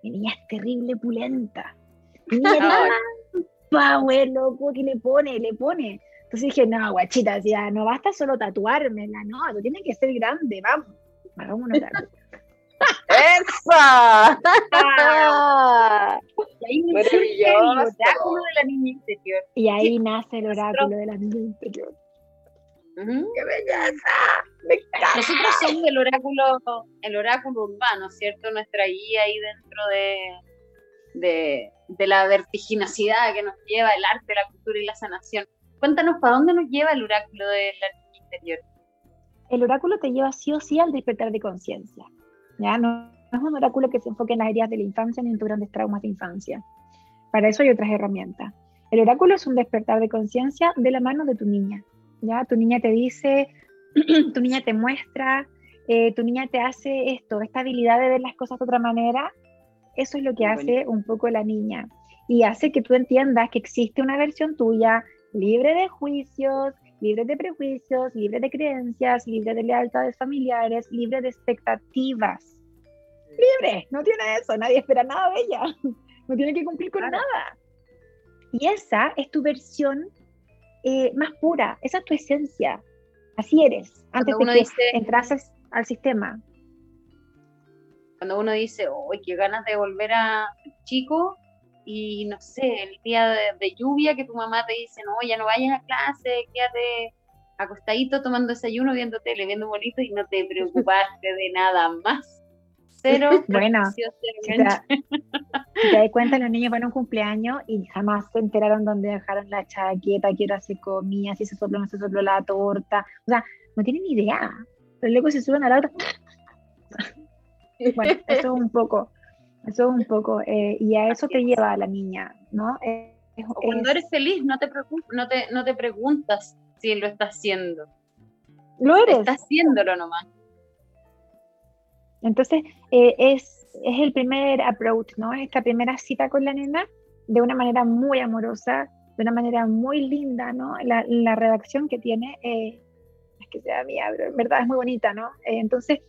mi niña es terrible pulenta. Mi niña power, loco, que le pone, le pone. Entonces dije, no, guachita, ya no basta solo tatuármela, no, tú tiene que ser grande, vamos, hagamos una ¡Esa! y ahí nace el oráculo de la niña interior. Y ahí nace el oráculo de la niña interior. ¡Qué belleza! Nosotros somos el oráculo, el oráculo urbano, ¿cierto? Nuestra guía ahí dentro de, de, de la vertiginosidad que nos lleva el arte, la cultura y la sanación. Cuéntanos, ¿para dónde nos lleva el oráculo de la niña interior? El oráculo te lleva sí o sí al despertar de conciencia. ¿Ya? No, es un oráculo que se enfoque en las heridas de la infancia ni en tus grandes traumas de infancia. Para eso hay otras herramientas. El oráculo es un despertar de conciencia de la mano de tu niña. ¿ya? Tu niña te dice, tu niña te muestra, eh, tu niña te hace esto, esta habilidad de ver las cosas de otra manera. Eso es lo que hace un poco la niña. Y hace que tú entiendas que existe una versión tuya libre de juicios, libre de prejuicios, libre de creencias, libre de lealtades familiares, libre de expectativas. Libre, no tiene eso, nadie espera nada de ella, no tiene que cumplir con nada. Y esa es tu versión eh, más pura, esa es tu esencia, así eres, antes de que dice, entrases al sistema. Cuando uno dice, uy, qué ganas de volver a chico, y no sé, el día de, lluvia que tu mamá te dice, no, ya no vayas a clase, quédate acostadito tomando desayuno, viendo tele, viendo bonito y no te preocupaste de nada más. Cero. bueno, si te, das cuenta, los niños van a un cumpleaños y jamás se enteraron dónde dejaron la chaqueta, qué hora se comía, si se sopló o no se sopló la torta. O sea, no tienen ni idea. Pero luego se suben a la otra. bueno, eso es un poco eso es un poco, eh, y a eso te lleva a la niña, ¿no? cuando eres feliz, no te, no, te, no te preguntas si lo estás haciendo. Lo eres. Estás haciéndolo nomás. Entonces, eh, es, es el primer approach, ¿no? Esta primera cita con la nena, de una manera muy amorosa, de una manera muy linda, ¿no? La, la redacción que tiene, eh, es que sea mía, pero en verdad es muy bonita, ¿no? entonces,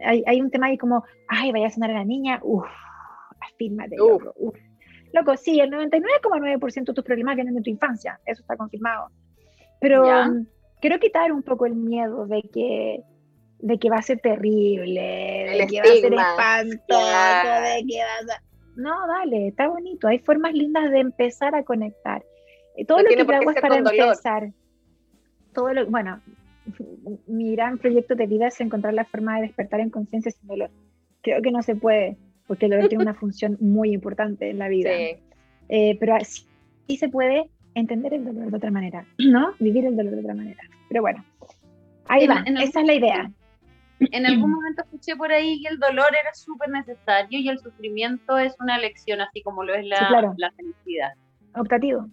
hay, hay, un tema ahí como, ay, vaya a sonar a la niña, uff, afírmate. Loco. loco, sí, el 99,9% de tus problemas vienen de tu infancia, eso está confirmado. Pero quiero quitar un poco el miedo de que de que va a ser terrible, de que va a ser espantoso, de que va a... No, dale, está bonito. Hay formas lindas de empezar a conectar. Eh, todo lo que te hago es para empezar. Todo lo, bueno, mi gran proyecto de vida es encontrar la forma de despertar en conciencia sin dolor. Creo que no se puede porque el dolor tiene una función muy importante en la vida. Eh, pero sí, se puede entender el dolor de otra manera, ¿no? Vivir el dolor de otra manera. Pero bueno, ahí va, esa es la idea. En algún momento escuché por ahí que el dolor era súper necesario y el sufrimiento es una lección, así como lo es la, la felicidad. Optativo.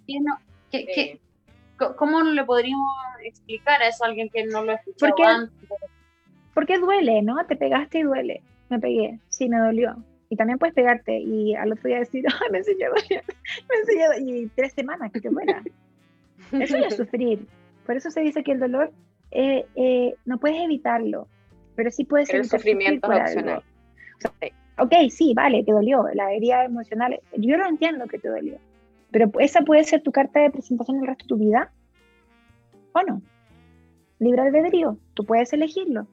¿Cómo le podríamos explicar a eso a alguien que no lo ha escuchado porque, antes? Porque duele, ¿no? Te pegaste y duele. Me pegué, sí, me dolió. Y también puedes pegarte y al otro día decir, ay, me enseñó, me enseñó, y tres semanas que te muera. Eso es sufrir. Por eso se dice que el dolor eh, eh, no puedes evitarlo, pero sí puedes evitar el sufrimiento opcional. ok, sí, vale, te dolió, la herida emocional, yo lo entiendo que te dolió, pero esa puede ser tu carta de presentación el resto de tu vida, ¿o no? Libre albedrío, tú puedes elegirlo.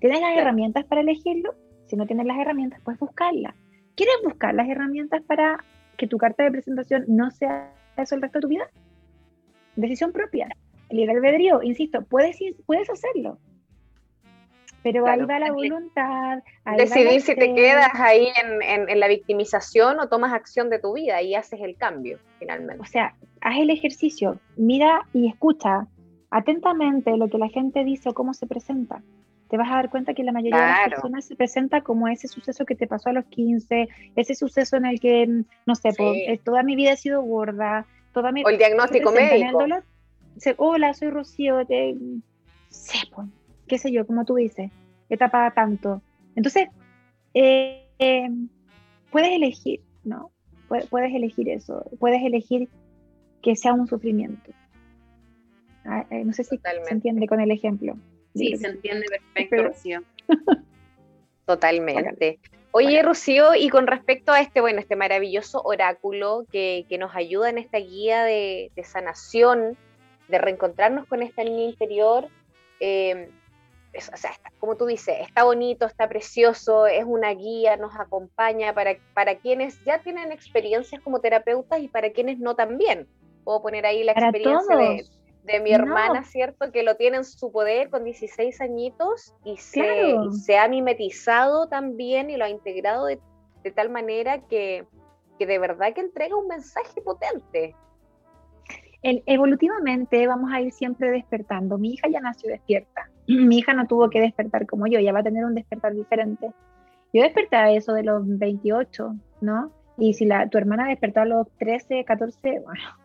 ¿Tienes las herramientas para elegirlo? Si no tienes las herramientas, puedes buscarlas. ¿Quieres buscar las herramientas para que tu carta de presentación no sea eso el resto de tu vida? Decisión propia. El libre albedrío, insisto, puedes, puedes hacerlo. Pero ahí va la voluntad. Decidir si te quedas ahí en, en, la victimización o tomas acción de tu vida y haces el cambio, finalmente. O sea, haz el ejercicio, mira y escucha atentamente lo que la gente dice o cómo se presenta, te vas a dar cuenta que la mayoría de las personas se presenta como ese suceso que te pasó a los 15, ese suceso en el que, no sé, eh, toda mi vida he sido gorda, toda mi... O el diagnóstico médico. Hola, soy Rocío, te... qué sé yo, como tú dices, he tapado tanto. Entonces, eh, eh, puedes elegir, ¿no? Puedes elegir eso, puedes elegir que sea un sufrimiento. Ah, no sé si se entiende con el ejemplo. Sí, se entiende perfecto, Rocío. Totalmente. Oye, Rocío, y con respecto a este, bueno, este maravilloso oráculo que, nos ayuda en esta guía de, sanación, de reencontrarnos con esta niña interior, eh, o sea, como tú dices, está bonito, está precioso, es una guía, nos acompaña para, para quienes ya tienen experiencias como terapeutas y para quienes no también. Puedo poner ahí la experiencia de, de mi hermana, ¿cierto? Que lo tiene en su poder con 16 añitos y se, se ha mimetizado también y lo ha integrado de, tal manera que, de verdad que entrega un mensaje potente. evolutivamente vamos a ir siempre despertando. Mi hija ya nació despierta. Mi hija no tuvo que despertar como yo, ya va a tener un despertar diferente. Yo desperté a eso de los 28, ¿no? Y si la, tu hermana despertó a los 13, 14, bueno,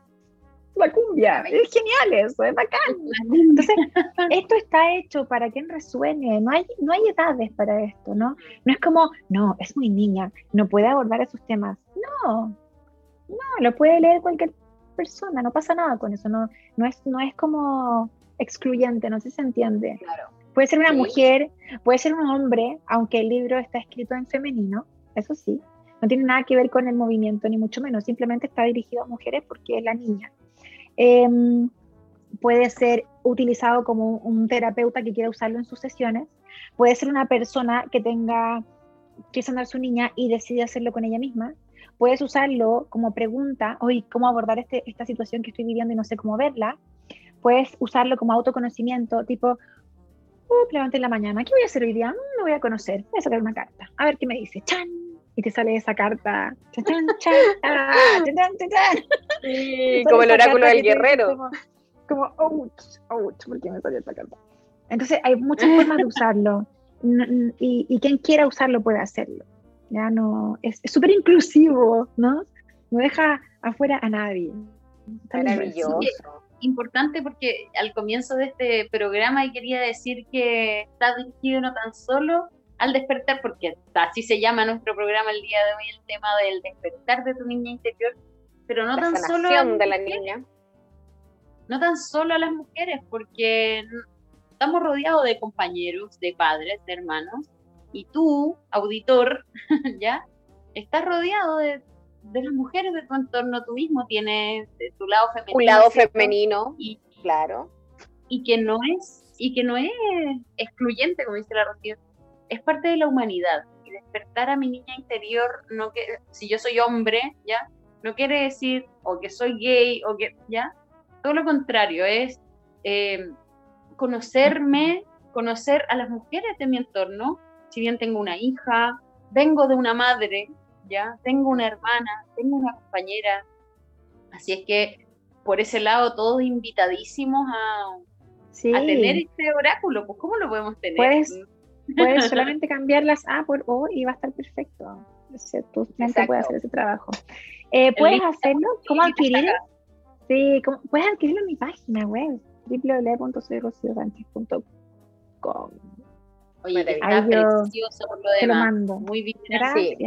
la cumbia, es genial eso, es bacán. Entonces, esto está hecho para quien resuene, no hay, no hay edades para esto, ¿no? No es como, no, es muy niña, no puede abordar esos temas. No, no, lo puede leer cualquier persona, no pasa nada con eso, no, no, es, no es como excluyente, no sé si se entiende. Puede ser una mujer, puede ser un hombre, aunque el libro está escrito en femenino, eso sí, no tiene nada que ver con el movimiento, ni mucho menos, simplemente está dirigido a mujeres porque es la niña. Em, puede ser utilizado como un terapeuta que quiera usarlo en sus sesiones, puede ser una persona que tenga que sanar su niña y decide hacerlo con ella misma, puedes usarlo como pregunta, hoy, ¿cómo abordar este, esta situación que estoy viviendo y no sé cómo verla? Puedes usarlo como autoconocimiento, tipo, uh, en la mañana, ¿qué voy a hacer hoy día? Mm, voy a conocer, voy a sacar una carta, a ver qué me dice, ¡chan! Y te sale esa carta. como el oráculo del guerrero. Como, ouch, ouch, ¿por qué me salió esta carta? Entonces hay muchas formas de usarlo y, quien quiera usarlo puede hacerlo. Ya no, es súper inclusivo, ¿no? No deja afuera a nadie. Maravilloso. Importante porque al comienzo de este programa quería decir que está dirigido no tan solo al despertar, porque así se llama nuestro programa el día de hoy, el tema del despertar de tu niña interior, pero no tan solo a de la niña. No tan solo a las mujeres, porque estamos rodeados de compañeros, de padres, de hermanos, y tú, auditor, ya, estás rodeado de, las mujeres de tu entorno, tú mismo tienes de tu lado femenino. Un lado femenino, y, claro. Y que no es, y que no es excluyente, como dice la Rocío, es parte de la humanidad. Y despertar a mi niña interior, no que, si yo soy hombre, ¿ya? No quiere decir o que soy gay o que, ¿ya? Todo lo contrario, es eh, conocerme, conocer a las mujeres de mi entorno. Si bien tengo una hija, vengo de una madre, ¿ya? Tengo una hermana, tengo una compañera. Así es que por ese lado todos invitadísimos a, a tener este oráculo. Pues ¿cómo lo podemos tener? Pues, Puedes solamente cambiar las A por O y va a estar perfecto. tu mente puede hacer ese trabajo. Eh, puedes hacerlo, ¿cómo adquirirlo? Sí, puedes adquirirlo en mi página web, www.soyrociosánchez.com. Oye, está precioso por lo demás. Te lo mando. Muy bien, gracias.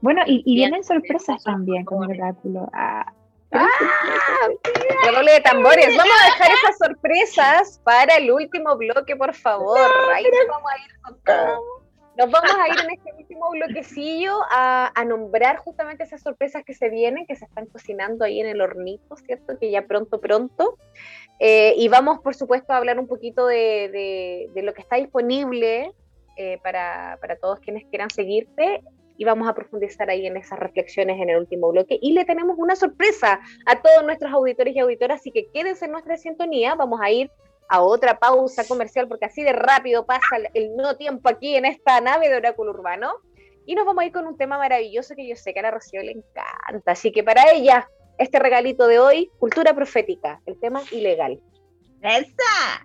Bueno, y, y vienen sorpresas también con el oráculo. Ah, ¡Ah! doble de tambores. Vamos a dejar esas sorpresas para el último bloque, por favor. Ahí nos vamos a ir con todo. Nos vamos a ir en este último bloquecillo a, nombrar justamente esas sorpresas que se vienen, que se están cocinando ahí en el hornito, ¿cierto? Que ya pronto, pronto. Eh, y vamos, por supuesto, a hablar un poquito de, lo que está disponible eh, para, para todos quienes quieran seguirte y vamos a profundizar ahí en esas reflexiones en el último bloque. Y le tenemos una sorpresa a todos nuestros auditores y auditoras, así que quédense en nuestra sintonía. Vamos a ir a otra pausa comercial porque así de rápido pasa el no tiempo aquí en esta nave de Oráculo Urbano. Y nos vamos a ir con un tema maravilloso que yo sé que a la Rocío le encanta. Así que para ella, este regalito de hoy, cultura profética, el tema ilegal. ¡Esa!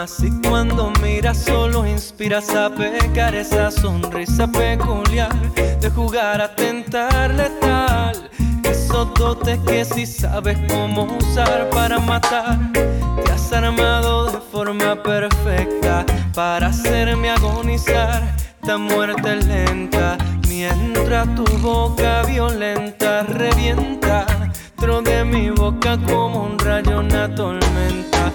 Y más si cuando miras solo inspiras a pecar esa sonrisa peculiar de jugar a tentar letal. Esos dotes que si sabes cómo usar para matar, te has armado de forma perfecta para hacerme agonizar. Esta muerte lenta mientras tu boca violenta revienta dentro de mi boca como un rayo, una tormenta.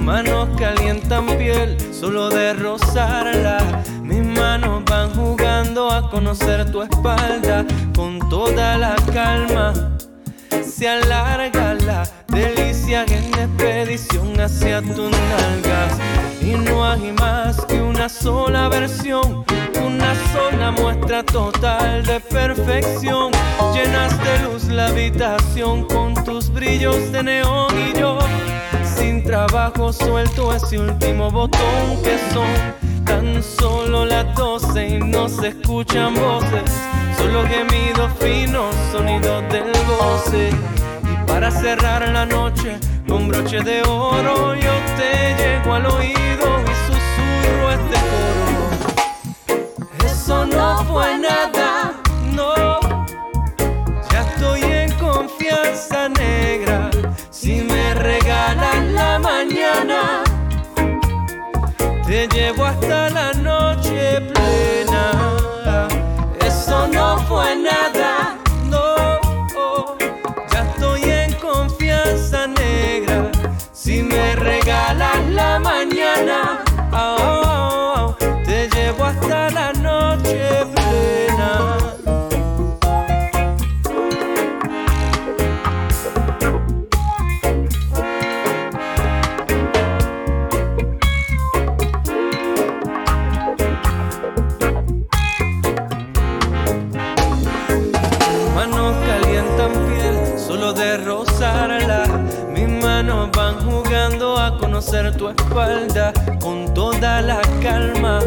Manos calientan piel solo de rozarla. Mis manos van jugando a conocer tu espalda con toda la calma. Se alarga la delicia en expedición hacia tus nalgas. Y no hay más que una sola versión una sola muestra total de perfección. Llenas de luz la habitación con tus brillos de neón y yo sin trabajo suelto ese último botón que son tan solo las doce y no se escuchan voces, solo gemidos finos, sonidos del goce. Y para cerrar la noche con broche de oro yo te llego al oído y susurro este coro no fue nada, no. Ya estoy en confianza negra. Te llevo hasta la noche plena. Eso no fue nada, no. Ya estoy en confianza negra. Si me regalan la mañana, oh, te llevo hasta la Manos tu espalda con toda la calma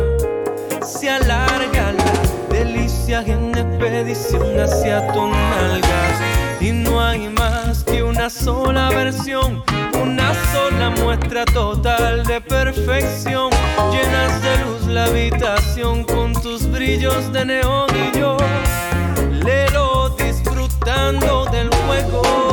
se alarga la delicia en expedición hacia tus nalgas. Y no hay más que una sola versión, una sola muestra total de perfección. Llenas de luz la habitación con tus brillos de neón y yo, lelo disfrutando del juego.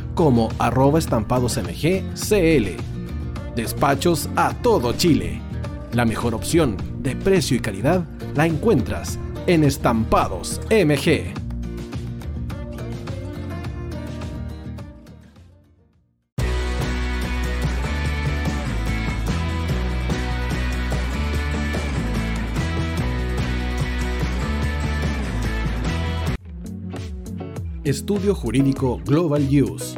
como arroba estampadosmgcl. Despachos a todo Chile. La mejor opción de precio y calidad la encuentras en Estampados MG. Estudio Jurídico Global Use.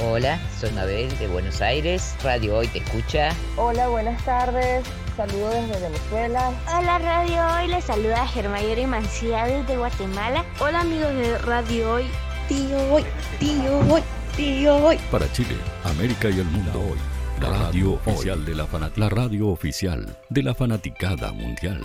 Hola, soy Mabel de Buenos Aires. Radio Hoy te escucha. Hola, buenas tardes. Saludos desde Venezuela. Hola Radio Hoy, les saluda Germayori Mancía desde Guatemala. Hola amigos de Radio Hoy. Tío Hoy, tío Hoy, tío Hoy. Para Chile, América y el mundo hoy. La radio oficial de la fanat la radio oficial de la fanaticada mundial.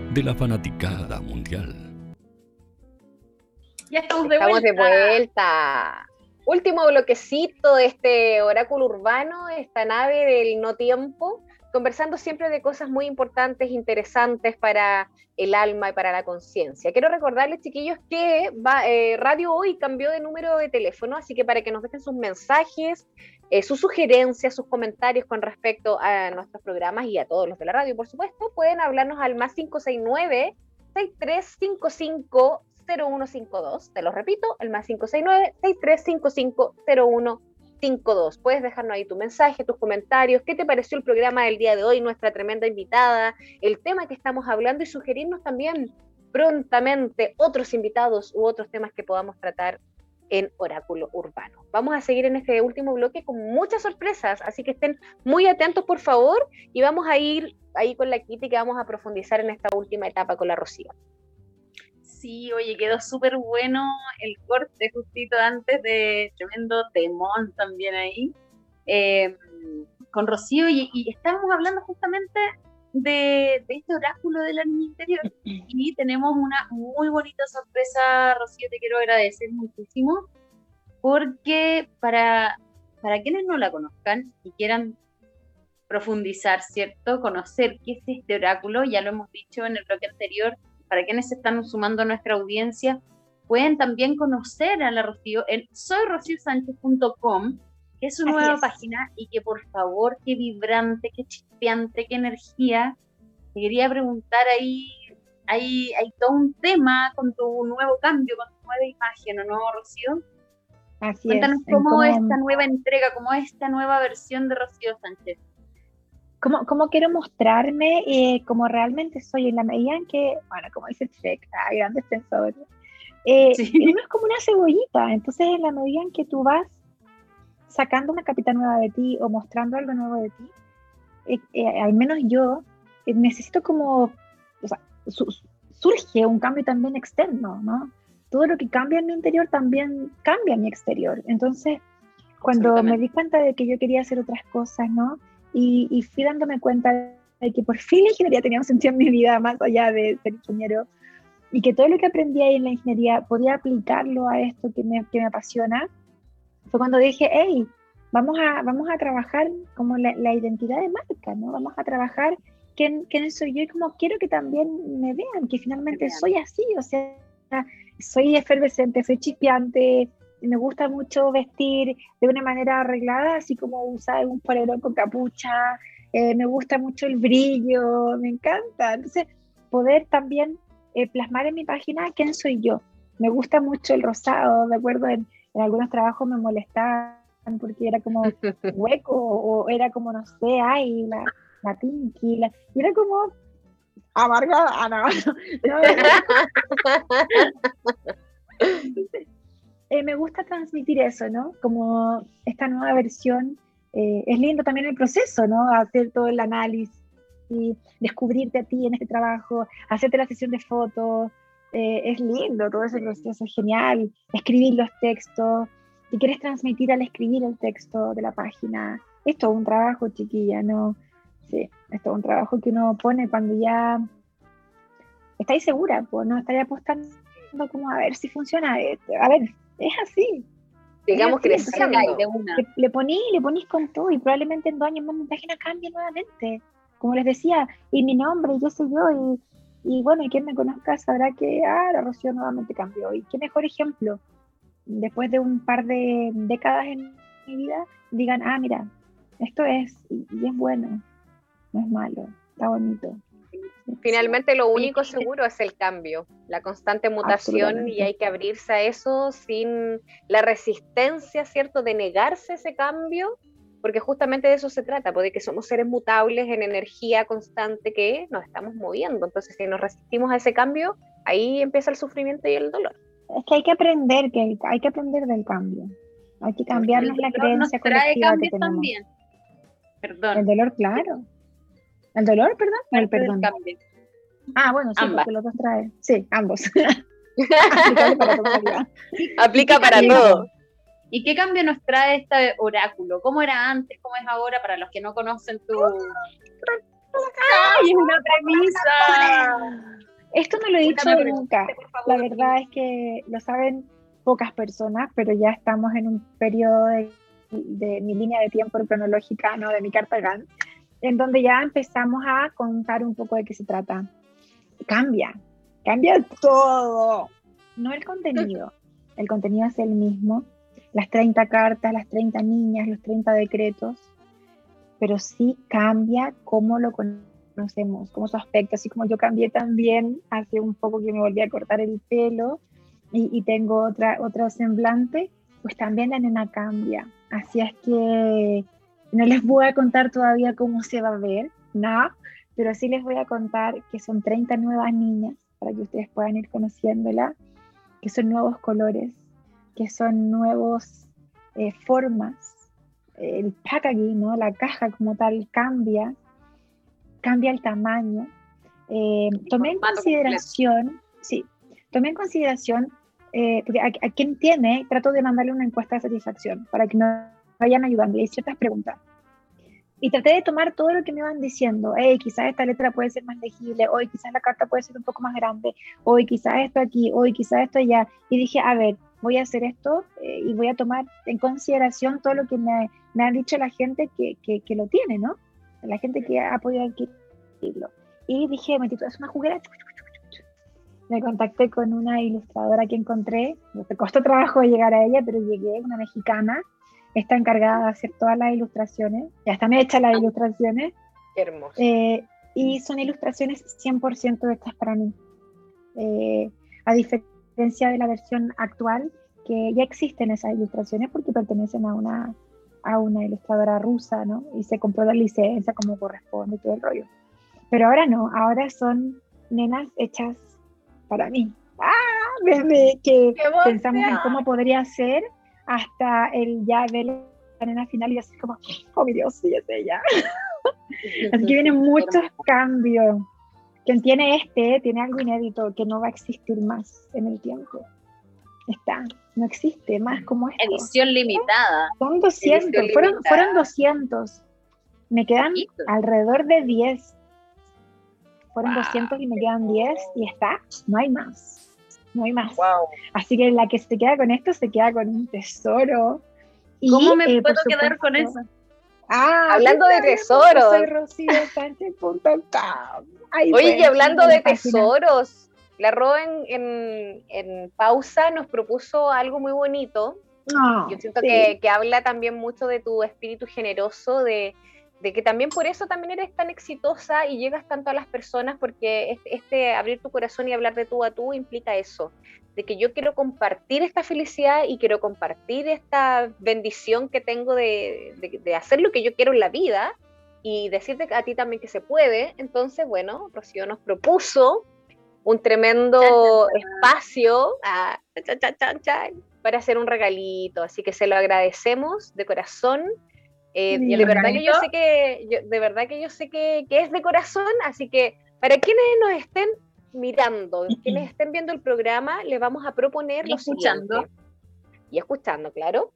de la fanaticada mundial. Ya estamos de estamos vuelta. de vuelta. Último bloquecito de este oráculo urbano, esta nave del no tiempo, conversando siempre de cosas muy importantes, interesantes para el alma y para la conciencia. Quiero recordarles, chiquillos, que eh, Radio Hoy cambió de número de teléfono, así que para que nos dejen sus mensajes, eh, sus sugerencias, sus comentarios con respecto a nuestros programas y a todos los de la radio, por supuesto, pueden hablarnos al más 569 6355 0152. Te lo repito, el más 569 6355 0152. Puedes dejarnos ahí tu mensaje, tus comentarios, qué te pareció el programa del día de hoy, nuestra tremenda invitada, el tema que estamos hablando y sugerirnos también prontamente otros invitados u otros temas que podamos tratar en Oráculo Urbano. Vamos a seguir en este último bloque con muchas sorpresas, así que estén muy atentos por favor y vamos a ir ahí con la Kitty que vamos a profundizar en esta última etapa con la Rocío. Sí, oye, quedó súper bueno el corte justito antes de tremendo temón también ahí eh, con Rocío y, y estábamos hablando justamente de, este oráculo de la niña interior. Y tenemos una muy bonita sorpresa, Rocío, te quiero agradecer muchísimo, porque para, para quienes no la conozcan y quieran profundizar, ¿cierto? Conocer qué es este oráculo, ya lo hemos dicho en el bloque anterior, para quienes se están sumando a nuestra audiencia, pueden también conocer a la Rocío en soyrociosánchez.com que es su nueva página y que por favor, qué vibrante, qué chispeante, qué energía. Te quería preguntar ahí, hay, hay todo un tema con tu nuevo cambio, con tu nueva imagen, ¿o no, Rocío? Así Cuéntanos cómo, es esta nueva entrega, cómo es esta nueva versión de Rocío Sánchez. ¿Cómo, cómo quiero mostrarme eh, como realmente soy en la medida en que, bueno, como dice Trek, hay grandes pensadores, eh, uno es como una cebollita, entonces en la medida en que tú vas sacando una capita nueva de ti o mostrando algo nuevo de ti, eh, eh, al menos yo eh, necesito como, o sea, surge un cambio también externo, ¿no? Todo lo que cambia en mi interior también cambia en mi exterior. Entonces, cuando me di cuenta de que yo quería hacer otras cosas, ¿no? Y, y, fui dándome cuenta de que por fin la ingeniería tenía un sentido en mi vida más allá de ser ingeniero y que todo lo que aprendí ahí en la ingeniería podía aplicarlo a esto que me, que me apasiona, fue cuando dije, hey, vamos a, vamos a trabajar como la, identidad de marca, ¿no? Vamos a trabajar quién, quién soy yo y cómo quiero que también me vean, que finalmente soy así, o sea, soy efervescente, soy chispeante, me gusta mucho vestir de una manera arreglada, así como usar un polerón con capucha, eh, me gusta mucho el brillo, me encanta. Entonces, poder también eh, plasmar en mi página quién soy yo. Me gusta mucho el rosado, de acuerdo en, en algunos trabajos me molestaban porque era como hueco o era como, no sé, ay, la, la pinky, y era como amargada, ah, no, eh, me gusta transmitir eso, ¿no? Como esta nueva versión, eh, es lindo también el proceso, ¿no? Hacer todo el análisis, y descubrirte a ti en este trabajo, hacerte la sesión de fotos, eh, es lindo, todo ese proceso es genial, escribir los textos, si quieres transmitir al escribir el texto de la página, es todo un trabajo, chiquilla, ¿no? Sí, es todo un trabajo que uno pone cuando ya estáis segura, pues no estáis apostando como a ver si funciona. Eh, a ver, es así. Digamos que Le, le ponís, le ponís con todo y probablemente en dos años más mi página cambie nuevamente. Como les decía, y mi nombre, yo soy yo, y, y bueno, y quien me conozca sabrá que, ah, la Rocío nuevamente cambió. Y qué mejor ejemplo, después de un par de décadas en mi vida, digan, ah, mira, esto es, y es bueno, no es malo, está bonito. Finalmente lo único seguro es el cambio, la constante mutación y hay que abrirse a eso sin la resistencia, ¿cierto?, de negarse ese cambio, porque justamente de eso se trata, porque pues, somos seres mutables en energía constante que nos estamos moviendo. Entonces, si nos resistimos a ese cambio, ahí empieza el sufrimiento y el dolor. Es que hay que aprender, que hay que aprender del cambio. Hay que cambiarnos la creencia colectiva que tenemos. También. Perdón. El dolor, claro. ¿El dolor, perdón? el perdón. Ah, bueno, sí, porque los dos trae. Sí, ambos. Aplica para todo. ¿Y qué cambio nos trae este oráculo? ¿Cómo era antes? ¿Cómo es ahora? Para los que no conocen tu. ¡Ay, es una premisa! Esto no lo he dicho nunca. La verdad es que lo saben pocas personas, pero ya estamos en un periodo de, de mi línea de tiempo cronológica, ¿no? De mi carta GAN, en donde ya empezamos a contar un poco de qué se trata. Cambia, cambia todo, no el contenido. El contenido es el mismo, las 30 cartas, las 30 niñas, los 30 decretos, pero sí cambia cómo lo conocemos, como su aspecto, así como yo cambié también hace un poco que me volví a cortar el pelo y, y tengo otra, otro semblante, pues también la nena cambia. Así es que no les voy a contar todavía cómo se va a ver, no, pero sí les voy a contar que son 30 nuevas niñas para que ustedes puedan ir conociéndola, que son nuevos colores, que son nuevos eh, formas. El packaging, ¿no? la caja como tal cambia, cambia el tamaño. Eh, tomé en consideración, sí, tomé en consideración, eh, porque a, quien tiene, trato de mandarle una encuesta de satisfacción para que no vayan ayudando y hay ciertas preguntas. Y traté de tomar todo lo que me van diciendo. Hey, quizás esta letra puede ser más legible, hoy quizás la carta puede ser un poco más grande, hoy quizás esto aquí, hoy quizás esto allá. Y dije, a ver, voy a hacer esto eh, y voy a tomar en consideración todo lo que me, me ha dicho la gente que, que, que, lo tiene, ¿no? La gente que ha podido adquirirlo. Y dije, me es una juguera. Me contacté con una ilustradora que encontré. Me costó trabajo llegar a ella, pero llegué, una mexicana está encargada de hacer todas las ilustraciones, ya están hechas las ilustraciones. hermoso. Eh, y son ilustraciones 100% hechas para mí. Eh, a diferencia de la versión actual, que ya existen esas ilustraciones porque pertenecen a una, a una ilustradora rusa, ¿no? Y se compró la licencia como corresponde todo el rollo. Pero ahora no, ahora son nenas hechas para mí. ¡Ah! Desde que pensamos en cómo podría ser hasta el ya ver la nena final y así como, oh mi Dios, sí es ella. así que vienen muchos cambios. Quien tiene este, tiene algo inédito que no va a existir más en el tiempo. Está, no existe más como esto. Edición limitada. Son 200, fueron, fueron 200. Me quedan alrededor de 10. Fueron 200 y me quedan 10 y está, no hay más no hay más. Así que la que se queda con esto se queda con un tesoro. ¿Cómo me eh, puedo quedar con eso? Ah, hablando de tesoros. Oye, y hablando de tesoros, la Ro en, en, pausa nos propuso algo muy bonito. Yo siento que, que habla también mucho de tu espíritu generoso, de, de que también por eso también eres tan exitosa y llegas tanto a las personas, porque este, este, abrir tu corazón y hablar de tú a tú implica eso, de que yo quiero compartir esta felicidad y quiero compartir esta bendición que tengo de, de, hacer lo que yo quiero en la vida y decirte a ti también que se puede. Entonces, bueno, Rocío nos propuso un tremendo espacio para hacer un regalito, así que se lo agradecemos de corazón. Eh, de verdad que yo sé que, de verdad que yo sé que, es de corazón, así que para quienes nos estén mirando, quienes estén viendo el programa, le vamos a proponer y escuchando. Y escuchando, claro.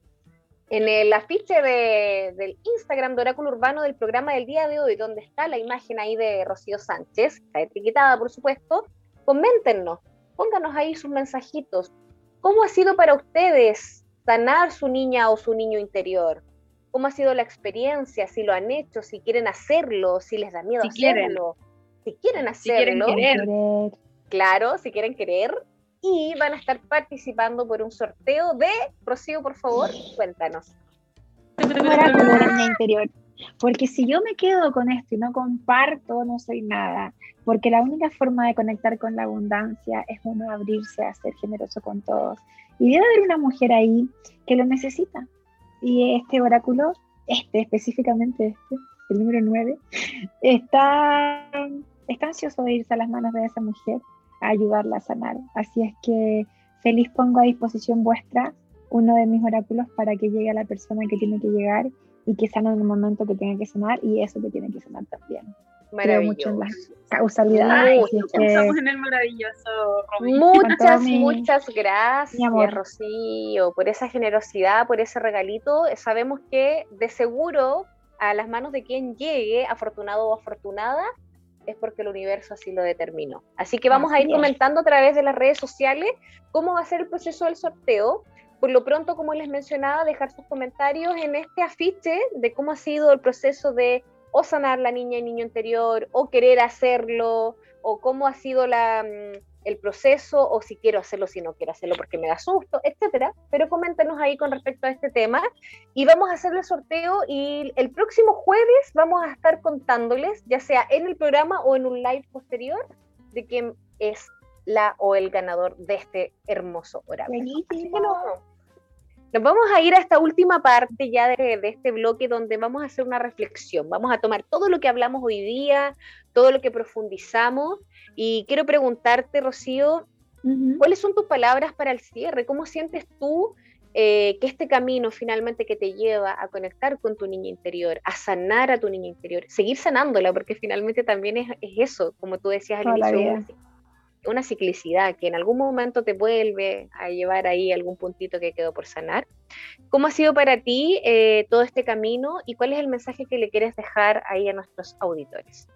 En el afiche del Instagram de Oráculo Urbano del programa del día de hoy, donde está la imagen ahí de Rocío Sánchez, está etiquetada por supuesto, coméntenos, pónganos ahí sus mensajitos. ¿Cómo ha sido para ustedes sanar su niña o su niño interior? ¿Cómo ha sido la experiencia? Si lo han hecho, si quieren hacerlo, si les da miedo hacerlo, si quieren hacerlo. Si quieren querer. Claro, si quieren querer. Y van a estar participando por un sorteo de, Rocío, por favor, cuéntanos. interior. Porque si yo me quedo con esto y no comparto, no soy nada. Porque la única forma de conectar con la abundancia es uno abrirse a ser generoso con todos. Y debe haber una mujer ahí que lo necesita. Y este oráculo, este específicamente, este, el número 9, está, está ansioso de irse a las manos de esa mujer a ayudarla a sanar. Así es que feliz pongo a disposición vuestra uno de mis oráculos para que llegue a la persona que tiene que llegar y que sane en el momento que tenga que sanar y eso que tiene que sanar también. Creo mucho en las causalidades. Estamos en el maravilloso Muchas, muchas gracias, Rocío, por esa generosidad, por ese regalito. Sabemos que de seguro a las manos de quien llegue, afortunado o afortunada, es porque el universo así lo determinó. Así que vamos a ir comentando a través de las redes sociales cómo va a ser el proceso del sorteo. Por lo pronto, como les mencionaba, dejar sus comentarios en este afiche de cómo ha sido el proceso de o sanar la niña y niño interior, o querer hacerlo, o cómo ha sido la, mm, el proceso, o si quiero hacerlo, si no quiero hacerlo porque me da susto, etcétera. Pero coméntenos ahí con respecto a este tema. Y vamos a hacer el sorteo y el próximo jueves vamos a estar contándoles, ya sea en el programa o en un live posterior, de quién es la o el ganador de este hermoso horario. Nos vamos a ir a esta última parte ya de, este bloque donde vamos a hacer una reflexión. Vamos a tomar todo lo que hablamos hoy día, todo lo que profundizamos. Y quiero preguntarte, Rocío, ¿cuáles son tus palabras para el cierre? ¿Cómo sientes tú eh, que este camino finalmente que te lleva a conectar con tu niña interior, a sanar a tu niña interior, seguir sanándola, porque finalmente también es, eso, como tú decías al inicio, una ciclicidad que en algún momento te vuelve a llevar ahí algún puntito que quedó por sanar. ¿Cómo ha sido para ti eh, todo este camino y cuál es el mensaje que le quieres dejar ahí a nuestros auditores?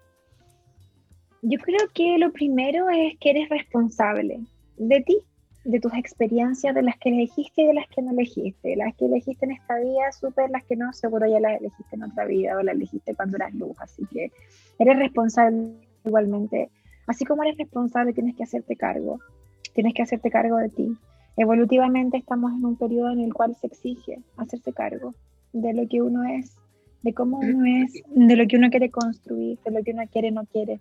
Yo creo que lo primero es que eres responsable de ti, de tus experiencias, de las que elegiste y de las que no elegiste. Las que elegiste en esta vida, súper, las que no, seguro ya las elegiste en otra vida o las elegiste cuando eras luz. Así que eres responsable igualmente Así como eres responsable, tienes que hacerte cargo. Tienes que hacerte cargo de ti. Evolutivamente estamos en un periodo en el cual se exige hacerse cargo de lo que uno es, de cómo uno es, de lo que uno quiere construir, de lo que uno quiere no quiere.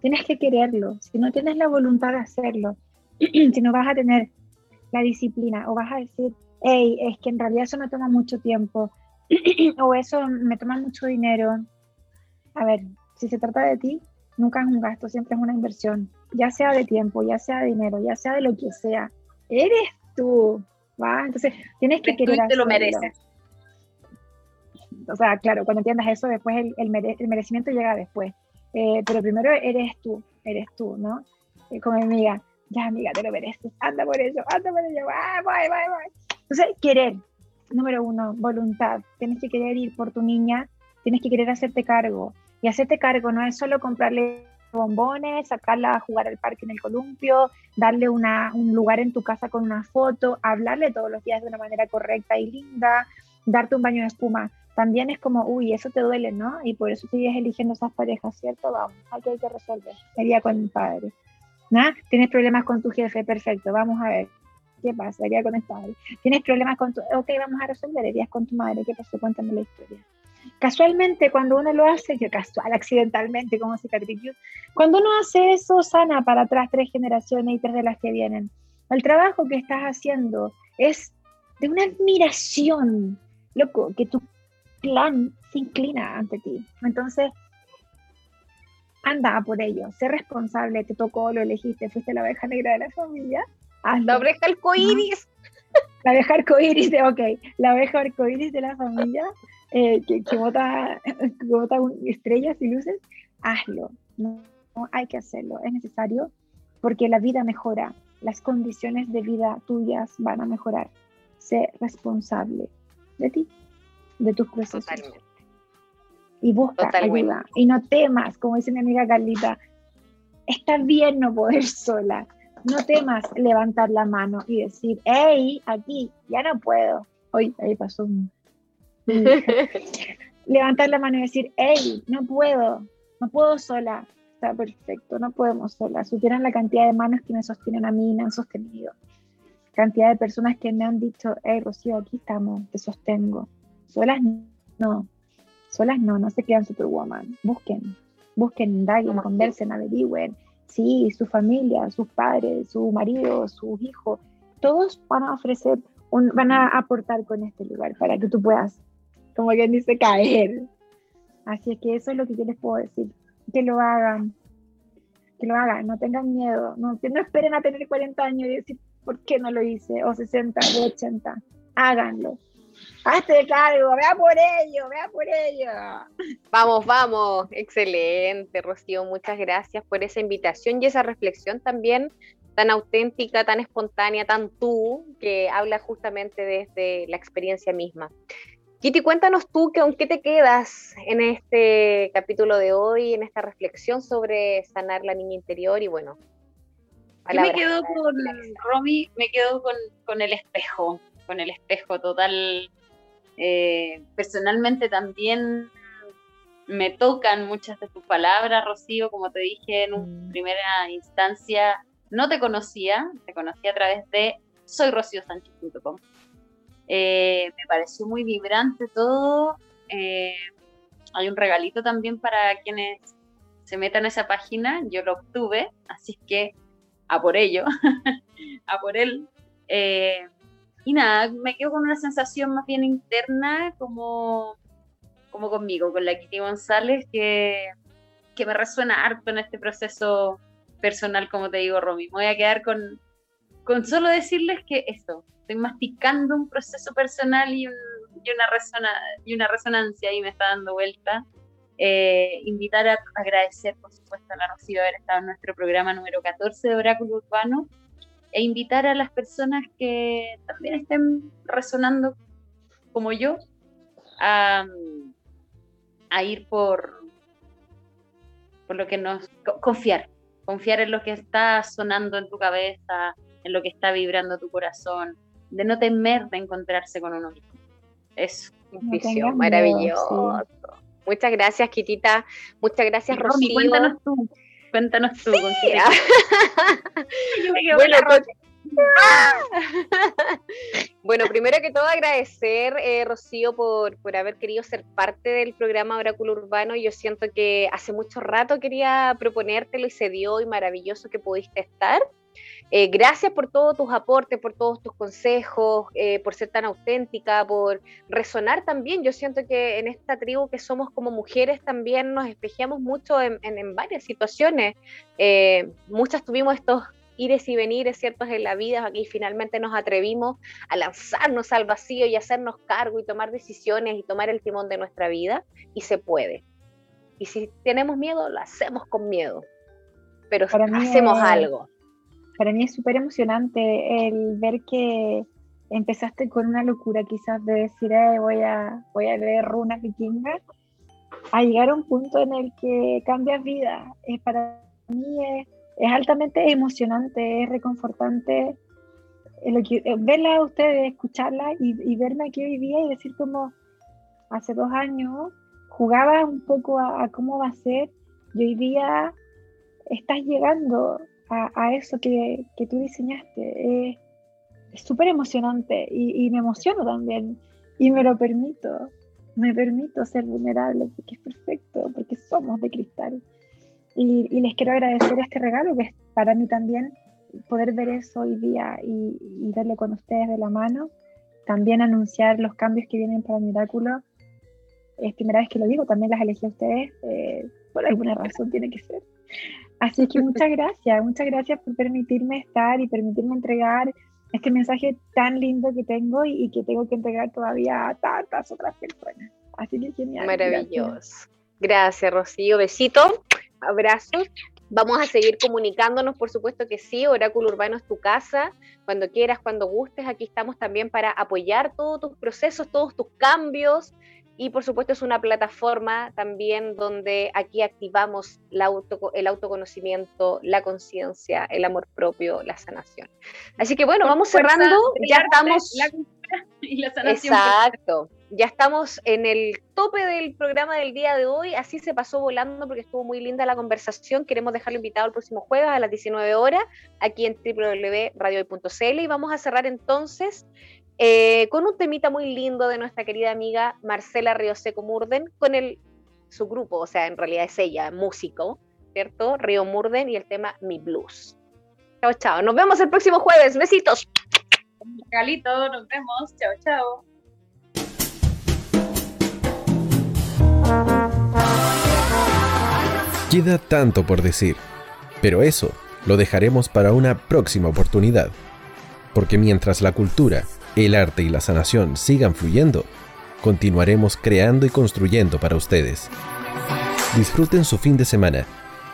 Tienes que quererlo. Si no tienes la voluntad de hacerlo, si no vas a tener la disciplina o vas a decir, hey, es que en realidad eso me toma mucho tiempo o eso me toma mucho dinero. A ver, si se trata de ti, Nunca es un gasto, siempre es una inversión, ya sea de tiempo, ya sea de dinero, ya sea de lo que sea. Eres tú, ¿va? Entonces, tienes que querer tú te lo mereces. O sea, claro, cuando entiendas eso, después el, el, merecimiento llega después. Eh, pero primero eres tú, eres tú, ¿no? Eh, como amiga, ya amiga, te lo mereces, anda por ello, anda por ello, va, va, va, va. Entonces, querer, número uno, voluntad. Tienes que querer ir por tu niña, tienes que querer hacerte cargo, y hacerte cargo no es solo comprarle bombones, sacarla a jugar al parque en el columpio, darle una, un lugar en tu casa con una foto, hablarle todos los días de una manera correcta y linda, darte un baño de espuma. También es como, uy, eso te duele, ¿no? Y por eso sigues eligiendo esas parejas, ¿cierto? Vamos, aquí hay que resolver. Sería con el padre. ¿No? Tienes problemas con tu jefe, perfecto, vamos a ver. ¿Qué pasa? Sería con el padre. Tienes problemas con tu... Ok, vamos a resolver. Irías con tu madre. ¿Qué pasó? Cuéntame la historia. Casualmente, cuando uno lo hace, yo casual, accidentalmente, como cicatriz, cuando uno hace eso, sana para atrás tres generaciones y tres de las que vienen. El trabajo que estás haciendo es de una admiración, loco, que tu plan se inclina ante ti. Entonces, anda por ello, sé responsable, te tocó, lo elegiste, fuiste la abeja negra de la familia. La abeja arcoíris. La abeja arcoíris, ok, la abeja arcoíris de la familia eh, que, que, bota, estrellas y luces, hazlo. No, hay que hacerlo, es necesario. porque la vida mejora, las condiciones de vida tuyas van a mejorar. Sé responsable de ti, de tus procesos. Y busca ayuda. Y no temas, como dice mi amiga Carlita, está bien no poder sola. No temas levantar la mano y decir, hey, aquí, ya no puedo. Hoy ahí pasó un... levantar la mano y decir, hey, no puedo, no puedo sola. Está perfecto, no podemos sola. Supieran la cantidad de manos que me sostienen a mí y me han sostenido. Cantidad de personas que me han dicho, hey, Rocío, aquí estamos, te sostengo. Solas no, solas no, no se crean superwoman. Busquen, busquen, indaguen, conversen, averigüen. Sí, su familia, sus padres, su marido, sus hijos, todos van a ofrecer, un, van a aportar con este lugar para que tú puedas, como quien dice, caer. Así es que eso es lo que yo les puedo decir. Que lo hagan, que lo hagan, no tengan miedo, no, que no esperen a tener 40 años y decir, ¿por qué no lo hice? O 60, o 80. Háganlo Hazte cargo, vea por ello, vea por ello. Vamos, vamos. Excelente, Rocío. Muchas gracias por esa invitación y esa reflexión también tan auténtica, tan espontánea, tan tú, que habla justamente desde la experiencia misma. Kitty, cuéntanos tú que, con qué te quedas en este capítulo de hoy, en esta reflexión sobre sanar la niña interior y bueno. Yo me quedo con, Romy, me quedo con, con el espejo, con el espejo total. Eh, personalmente también me tocan muchas de tus palabras, Rocío, como te dije en una mm. primera instancia, no te conocía, te conocí a través de soyrociosánchez.com. Eh, me pareció muy vibrante todo. Eh, hay un regalito también para quienes se metan a esa página, yo lo obtuve, así que a por ello, a por él. Eh, y nada, me quedo con una sensación más bien interna, como, como conmigo, con la Kitty González, que, que me resuena harto en este proceso personal, como te digo, Romy. Me voy a quedar con, con solo decirles que esto, estoy masticando un proceso personal y, y una, resona, y una resonancia y me está dando vuelta. Eh, invitar a agradecer, por supuesto, a la Rocío haber estado en nuestro programa número 14 de Oráculo Urbano e invitar a las personas que también estén resonando como yo a, ir por, por lo que nos... confiar, confiar en lo que está sonando en tu cabeza, en lo que está vibrando tu corazón, de no temer de encontrarse con uno mismo. Eso. maravilloso. Muchas gracias, Kitita. Muchas gracias, Rocío. cuéntanos tú. Cuéntanos tú. bueno, primero que todo agradecer, eh, Rocío, por, por, haber querido ser parte del programa Oráculo Urbano. Yo siento que hace mucho rato quería proponértelo y se dio y maravilloso que pudiste estar. Eh, gracias por todos tus aportes, por todos tus consejos, eh, por ser tan auténtica, por resonar también. Yo siento que en esta tribu que somos como mujeres también nos espejamos mucho en, varias situaciones. Eh, muchas tuvimos estos ires y venires ciertos en la vida y finalmente nos atrevimos a lanzarnos al vacío y hacernos cargo y tomar decisiones y tomar el timón de nuestra vida y se puede. Y si tenemos miedo, lo hacemos con miedo, pero hacemos algo para mí es súper emocionante el ver que empezaste con una locura quizás de decir, voy, a, voy a leer runas vikingas, a llegar a un punto en el que cambias vida. Es, para mí es, altamente emocionante, es reconfortante lo que, verla a ustedes, escucharla y, verme aquí hoy día y decir como hace dos años jugaba un poco a, cómo va a ser y hoy día estás llegando a, eso que, que, tú diseñaste. es súper emocionante y, me emociono también y me lo permito. Me permito ser vulnerable porque es perfecto, porque somos de cristal. Y, y les quiero agradecer este regalo que es para mí también poder ver eso hoy día y, y, verlo con ustedes de la mano. También anunciar los cambios que vienen para mi oráculo. Es primera vez que lo digo, también las elegí a ustedes. Eh, por alguna razón tiene que ser. Así que muchas gracias, muchas gracias por permitirme estar y permitirme entregar este mensaje tan lindo que tengo y, que tengo que entregar todavía a tantas otras personas. Así que genial. Maravilloso. Gracias, Rocío. Besito, abrazo. Vamos a seguir comunicándonos, por supuesto que sí, Oráculo Urbano es tu casa, cuando quieras, cuando gustes, aquí estamos también para apoyar todos tus procesos, todos tus cambios, y por supuesto es una plataforma también donde aquí activamos el autoconocimiento, la conciencia, el amor propio, la sanación. Así que bueno, vamos cerrando, ya estamos... La y la sanación. Exacto. Ya estamos en el tope del programa del día de hoy. Así se pasó volando porque estuvo muy linda la conversación. Queremos dejarlo invitado el próximo jueves a las 19 horas aquí en www.radiohoy.cl y vamos a cerrar entonces eh, con un temita muy lindo de nuestra querida amiga Marcela Río Murden, con el, su grupo, o sea, en realidad es ella, músico, ¿cierto? Río Murden y el tema Mi Blues. Chao, chao. Nos vemos el próximo jueves. Besitos. Galito, nos vemos. Chao, chao. Queda tanto por decir, pero eso lo dejaremos para una próxima oportunidad. Porque mientras la cultura el arte y la sanación sigan fluyendo, continuaremos creando y construyendo para ustedes. Disfruten su fin de semana.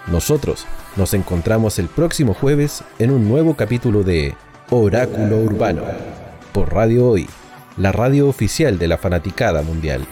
Nosotros nos encontramos el próximo jueves en un nuevo capítulo de Oráculo Urbano por Radio Hoy, la radio oficial de la fanaticada mundial.